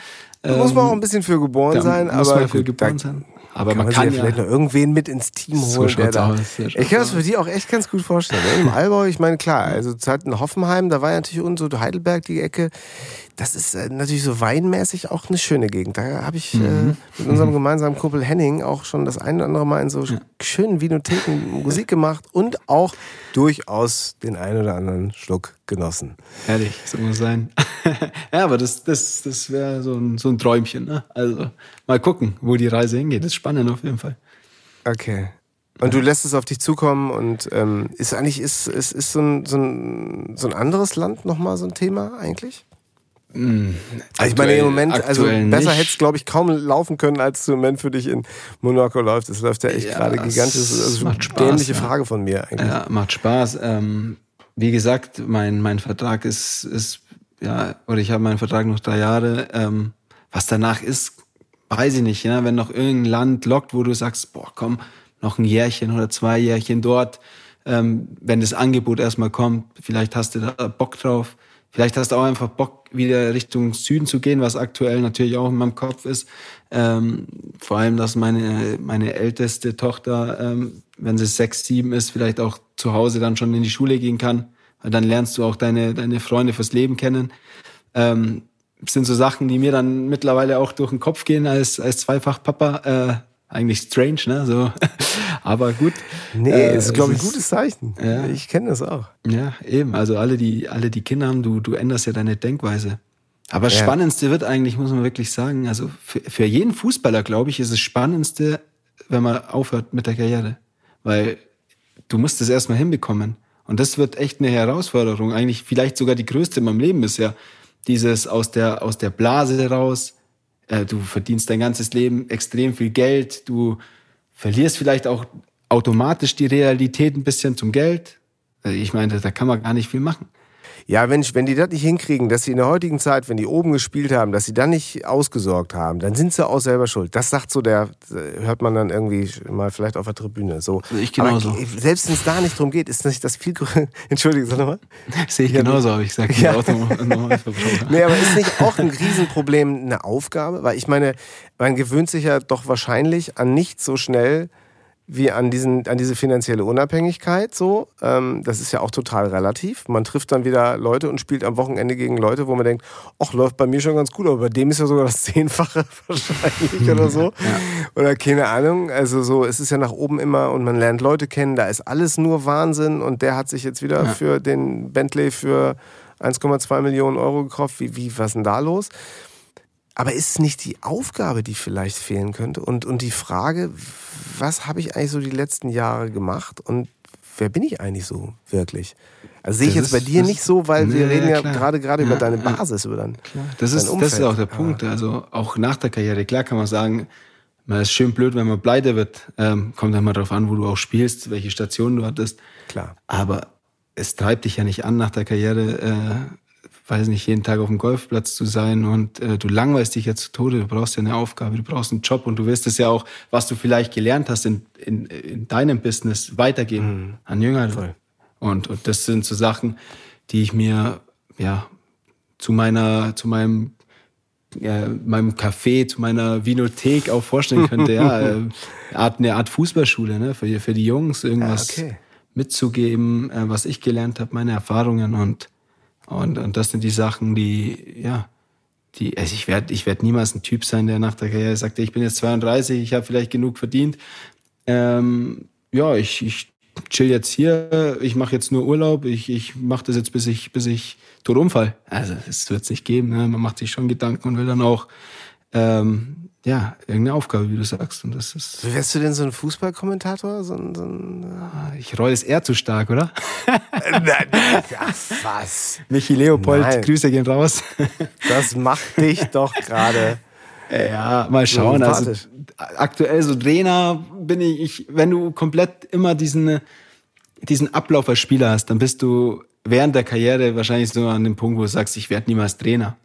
Da muss man auch ein bisschen für geboren sein, muss aber man für geboren sein. Aber kann man, man kann ja vielleicht noch irgendwen mit ins Team So holen, der schaut's da. so ich kann das für die auch echt ganz gut vorstellen. Im Allgäu, ich meine, klar, also Zeit in Hoffenheim, da war ja natürlich und so Heidelberg die Ecke. Das ist äh, natürlich so weinmäßig auch eine schöne Gegend. Da habe ich Mhm. äh, mit unserem gemeinsamen Kumpel Henning auch schon das ein oder andere Mal in so schönen Vinotheken Musik gemacht und auch durchaus den einen oder anderen Schluck genossen. Ehrlich, so muss sein. ja, aber das, das, das wäre so ein, so ein Träumchen. Ne? Also mal gucken, wo die Reise hingeht. Das ist spannend auf jeden Fall. Okay. Und du lässt es auf dich zukommen und ähm, ist eigentlich, ist, ist, ist so, ein, so, ein, so ein anderes Land nochmal so ein Thema eigentlich? Also ich meine, im Moment, also besser hätte es, glaube ich, kaum laufen können, als es im Moment für dich in Monaco läuft. Es läuft ja echt Ja, gerade gigantisch. Das ist macht eine Spaß, dämliche ja. Frage von mir eigentlich. Ja, macht Spaß. Ähm, wie gesagt, mein, mein Vertrag ist, ist, ja, oder ich habe meinen Vertrag noch drei Jahre. Ähm, was danach ist, weiß ich nicht. Ja? Wenn noch irgendein Land lockt, wo du sagst, boah, komm, noch ein Jährchen oder zwei Jährchen dort, ähm, wenn das Angebot erstmal kommt, vielleicht hast du da Bock drauf. Vielleicht hast du auch einfach Bock, wieder Richtung Süden zu gehen, was aktuell natürlich auch in meinem Kopf ist. Ähm, vor allem, dass meine, meine älteste Tochter, ähm, wenn sie sechs, sieben ist, vielleicht auch zu Hause dann schon in die Schule gehen kann. Weil dann lernst du auch deine, deine Freunde fürs Leben kennen. Ähm, sind so Sachen, die mir dann mittlerweile auch durch den Kopf gehen als, als Zweifach-Papa. Äh, eigentlich strange, ne? So. Aber gut. nee, Äh, ist, glaube ich, es ein gutes Zeichen. Ja. Ich kenne das auch. ja, eben. Also alle, die, alle, die Kinder haben, du, du änderst ja deine Denkweise. Aber das Ja. Spannendste wird eigentlich, muss man wirklich sagen, also für, für jeden Fußballer, glaube ich, ist das Spannendste, wenn man aufhört mit der Karriere. Weil du musst es erstmal hinbekommen. Und das wird echt eine Herausforderung. Eigentlich vielleicht sogar die größte in meinem Leben ist ja dieses aus der, aus der Blase raus. Äh, du verdienst dein ganzes Leben extrem viel Geld. Du verlierst vielleicht auch automatisch die Realität ein bisschen zum Geld. Äh, Ich meine, da kann man gar nicht viel machen. Ja, wenn, wenn die das nicht hinkriegen, dass sie in der heutigen Zeit, wenn die oben gespielt haben, dass sie dann nicht ausgesorgt haben, dann sind sie auch selber schuld. Das sagt so der, hört man dann irgendwie mal vielleicht auf der Tribüne. So. Ich genauso. Aber selbst wenn es da nicht drum geht, ist nicht das viel größere. Entschuldigung, sag nochmal. Sehe ich genauso, habe ich gesagt. Ja. Ja. Autonormalverbraucher. Nee, aber ist nicht auch ein Riesenproblem eine Aufgabe? Weil ich meine, man gewöhnt sich ja doch wahrscheinlich an nichts so schnell wie an, diesen, an diese finanzielle Unabhängigkeit. So. Ähm, das ist ja auch total relativ. Man trifft dann wieder Leute und spielt am Wochenende gegen Leute, wo man denkt, ach, läuft bei mir schon ganz gut, aber bei dem ist ja sogar das Zehnfache wahrscheinlich oder so. Oder keine Ahnung. Also so, es ist ja nach oben immer und man lernt Leute kennen, da ist alles nur Wahnsinn und der hat sich jetzt wieder für den Bentley für 1,2 Millionen Euro gekauft. Wie, wie, was ist denn da los? Aber ist es nicht die Aufgabe, die vielleicht fehlen könnte? Und, und die Frage, was habe ich eigentlich so die letzten Jahre gemacht und wer bin ich eigentlich so wirklich? Also sehe ich Das jetzt bei dir das- nicht so, weil wir Nee, reden ja klar. gerade gerade über Ja, deine ja. Basis, über dein, Das dein ist, Umfeld. das ist auch der Punkt. Also auch nach der Karriere, klar kann man sagen, man ist schön blöd, wenn man pleite wird. Ähm, kommt immer darauf an, wo du auch spielst, welche Station du hattest. Klar. Aber es treibt dich ja nicht an, nach der Karriere, äh, weiß nicht, jeden Tag auf dem Golfplatz zu sein und äh, du langweilst dich ja zu Tode. Du brauchst ja eine Aufgabe, du brauchst einen Job und du wirst es ja auch, was du vielleicht gelernt hast in, in, in deinem Business, weitergeben an Jüngere. Voll. Und, und das sind so Sachen, die ich mir ja zu meiner, zu meinem äh, meinem Café, zu meiner Vinothek auch vorstellen könnte. ja, äh, Art, eine Art Fußballschule, ne? Für, die- für die Jungs irgendwas Ja, okay. mitzugeben, äh, was ich gelernt habe, meine Erfahrungen und, und, und das sind die Sachen, die, ja, die, also ich werde ich werd niemals ein Typ sein, der nach der Karriere sagt, ich bin jetzt 32, ich habe vielleicht genug verdient. Ähm, ja, ich, ich chill jetzt hier, ich mache jetzt nur Urlaub, ich, ich mache das jetzt, bis ich, bis ich tot umfall. Also das wird es nicht geben. Ne? Man macht sich schon Gedanken und will dann auch ähm, ja, irgendeine Aufgabe, wie du sagst. Und das ist. Wärst du denn so ein Fußballkommentator? So ein, so ein, Ich roll es eher zu stark, oder? äh, nein, ach, was? Michi Leopold, Nein. Grüße gehen raus. Das macht dich doch gerade. Ja, mal schauen. Also aktuell so Trainer bin ich, ich, wenn du komplett immer diesen, diesen Ablauf als Spieler hast, dann bist du während der Karriere wahrscheinlich so an dem Punkt, wo du sagst, ich werde niemals Trainer.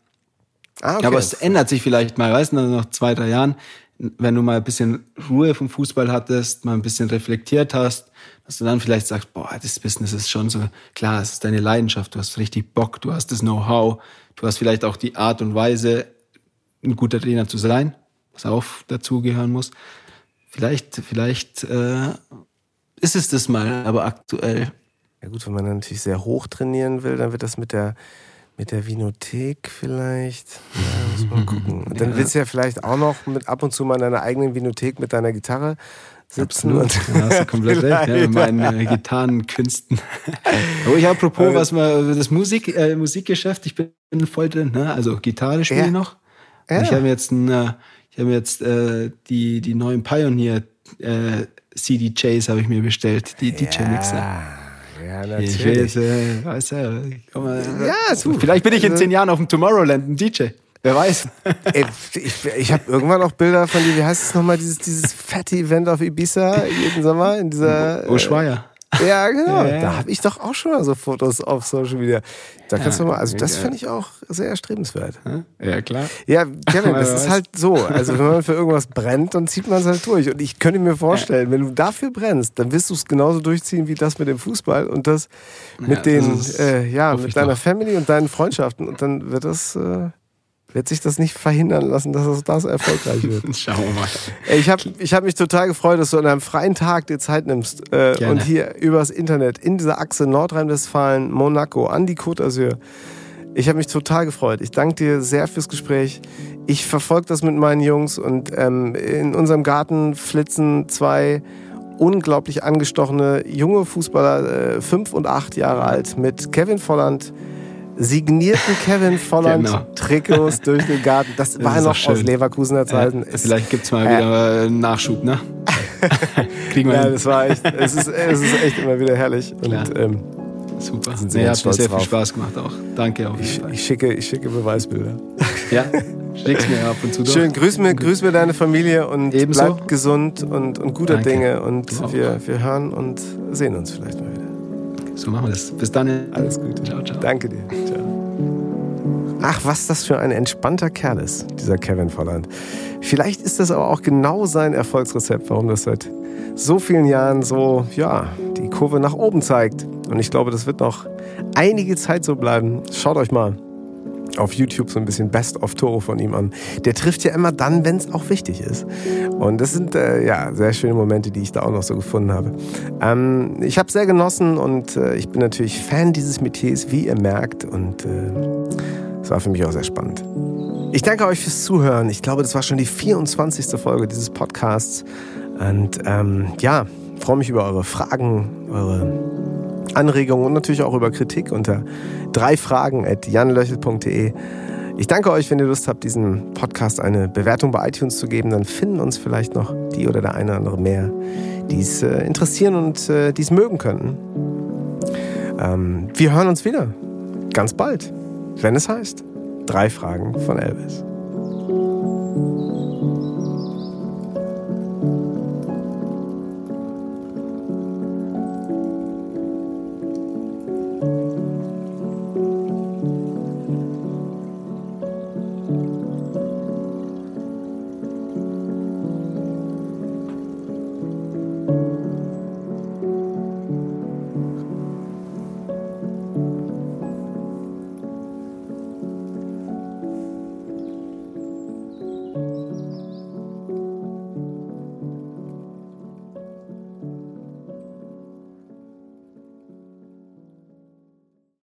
Ah, okay. Aber es ändert sich vielleicht mal, weißt du, nach zwei, drei Jahren, wenn du mal ein bisschen Ruhe vom Fußball hattest, mal ein bisschen reflektiert hast, dass du dann vielleicht sagst, boah, das Business ist schon so, klar, es ist deine Leidenschaft, du hast richtig Bock, du hast das Know-how, du hast vielleicht auch die Art und Weise, ein guter Trainer zu sein, was auch dazugehören muss. vielleicht, vielleicht äh, ist es das mal, aber aktuell. Ja gut, wenn man natürlich sehr hoch trainieren will, dann wird das mit der mit der Vinothek vielleicht. Ja, muss man gucken. Und dann willst du ja vielleicht auch noch mit ab und zu mal in deiner eigenen Vinothek mit deiner Gitarre sitzen. Absolut. Und da hast du komplett recht, ja, mit meinen äh, Gitarrenkünsten. oh, ich apropos, was mal das Musik, äh, Musikgeschäft, ich bin voll drin, ne? Also Gitarre spiele ich noch. Ja. Ich habe jetzt ein, äh, ich habe jetzt äh, die, die neuen Pioneer äh, CDJs habe ich mir bestellt, die DJ-Mixer. Ja, natürlich. Ich jetzt, äh, weißt du, mal, ja, du. Vielleicht bin ich in zehn Jahren auf dem Tomorrowland ein DJ. Wer weiß. Ey, ich ich habe irgendwann auch Bilder von dir, wie heißt es nochmal, dieses, dieses fette Event auf Ibiza jeden Sommer in dieser. Ushuaia. Ja, genau. Ja, ja. Da habe ich doch auch schon mal so Fotos auf Social Media. Da kannst ja, du mal, also das finde ich auch sehr erstrebenswert. Ja, klar. Ja, Kevin, das ist halt so. Also wenn man für irgendwas brennt, dann zieht man es halt durch. Und ich könnte mir vorstellen, wenn du dafür brennst, dann wirst du es genauso durchziehen wie das mit dem Fußball und das mit den, das äh, ja, mit deiner doch. Family und deinen Freundschaften. Und dann wird das. Äh, wird sich das nicht verhindern lassen, dass es das erfolgreich wird. Schauen wir mal. Ich habe ich hab mich total gefreut, dass du an einem freien Tag dir Zeit nimmst äh, und hier übers Internet in dieser Achse Nordrhein-Westfalen, Monaco, an die Côte d'Azur. Ich habe mich total gefreut. Ich danke dir sehr fürs Gespräch. Ich verfolge das mit meinen Jungs und ähm, in unserem Garten flitzen zwei unglaublich angestochene junge Fußballer, äh, fünf und acht Jahre alt, mit Kevin Volland, signierten Kevin Volland genau. Trikots durch den Garten. Das, das war noch aus Leverkusener Zeiten. Ja, vielleicht gibt es mal äh, wieder einen Nachschub, ne? Kriegen wir ja, hin. das war echt, es ist, es ist echt immer wieder herrlich. Und, ähm, Super. Sind sehr, nee, hat mir sehr drauf. viel Spaß gemacht auch. Danke auch. Ich, ich, schicke, ich schicke Beweisbilder. Ja, schick's mir ab und zu. Doch. Schön, grüß mir, grüß mir deine Familie und Ebenso. bleib gesund und, und guter Danke. Dinge. Und wir, wir hören und sehen uns vielleicht mal wieder. So machen wir das. Bis dann. Alles Gute. Ciao, ciao. Danke dir. Ciao. Ach, was das für ein entspannter Kerl ist, dieser Kevin Volland. Vielleicht ist das aber auch genau sein Erfolgsrezept, warum das seit so vielen Jahren so, ja, die Kurve nach oben zeigt. Und ich glaube, das wird noch einige Zeit so bleiben. Schaut euch mal auf YouTube so ein bisschen Best-of-Tore von ihm an. Der trifft ja immer dann, wenn es auch wichtig ist. Und das sind äh, ja sehr schöne Momente, die ich da auch noch so gefunden habe. Ähm, ich habe sehr genossen und äh, ich bin natürlich Fan dieses Metiers, wie ihr merkt. Und äh, es war für mich auch sehr spannend. Ich danke euch fürs Zuhören. Ich glaube, das war schon die 24. Folge dieses Podcasts. Und ähm, ja, freue mich über eure Fragen, eure Anregungen und natürlich auch über Kritik unter drei. Ich danke euch, wenn ihr Lust habt, diesem Podcast eine Bewertung bei iTunes zu geben. Dann finden uns vielleicht noch die oder der eine oder andere mehr, die es äh, interessieren und äh, die es mögen könnten. Ähm, wir hören uns wieder. Ganz bald. Wenn es heißt, drei Fragen von Elvis.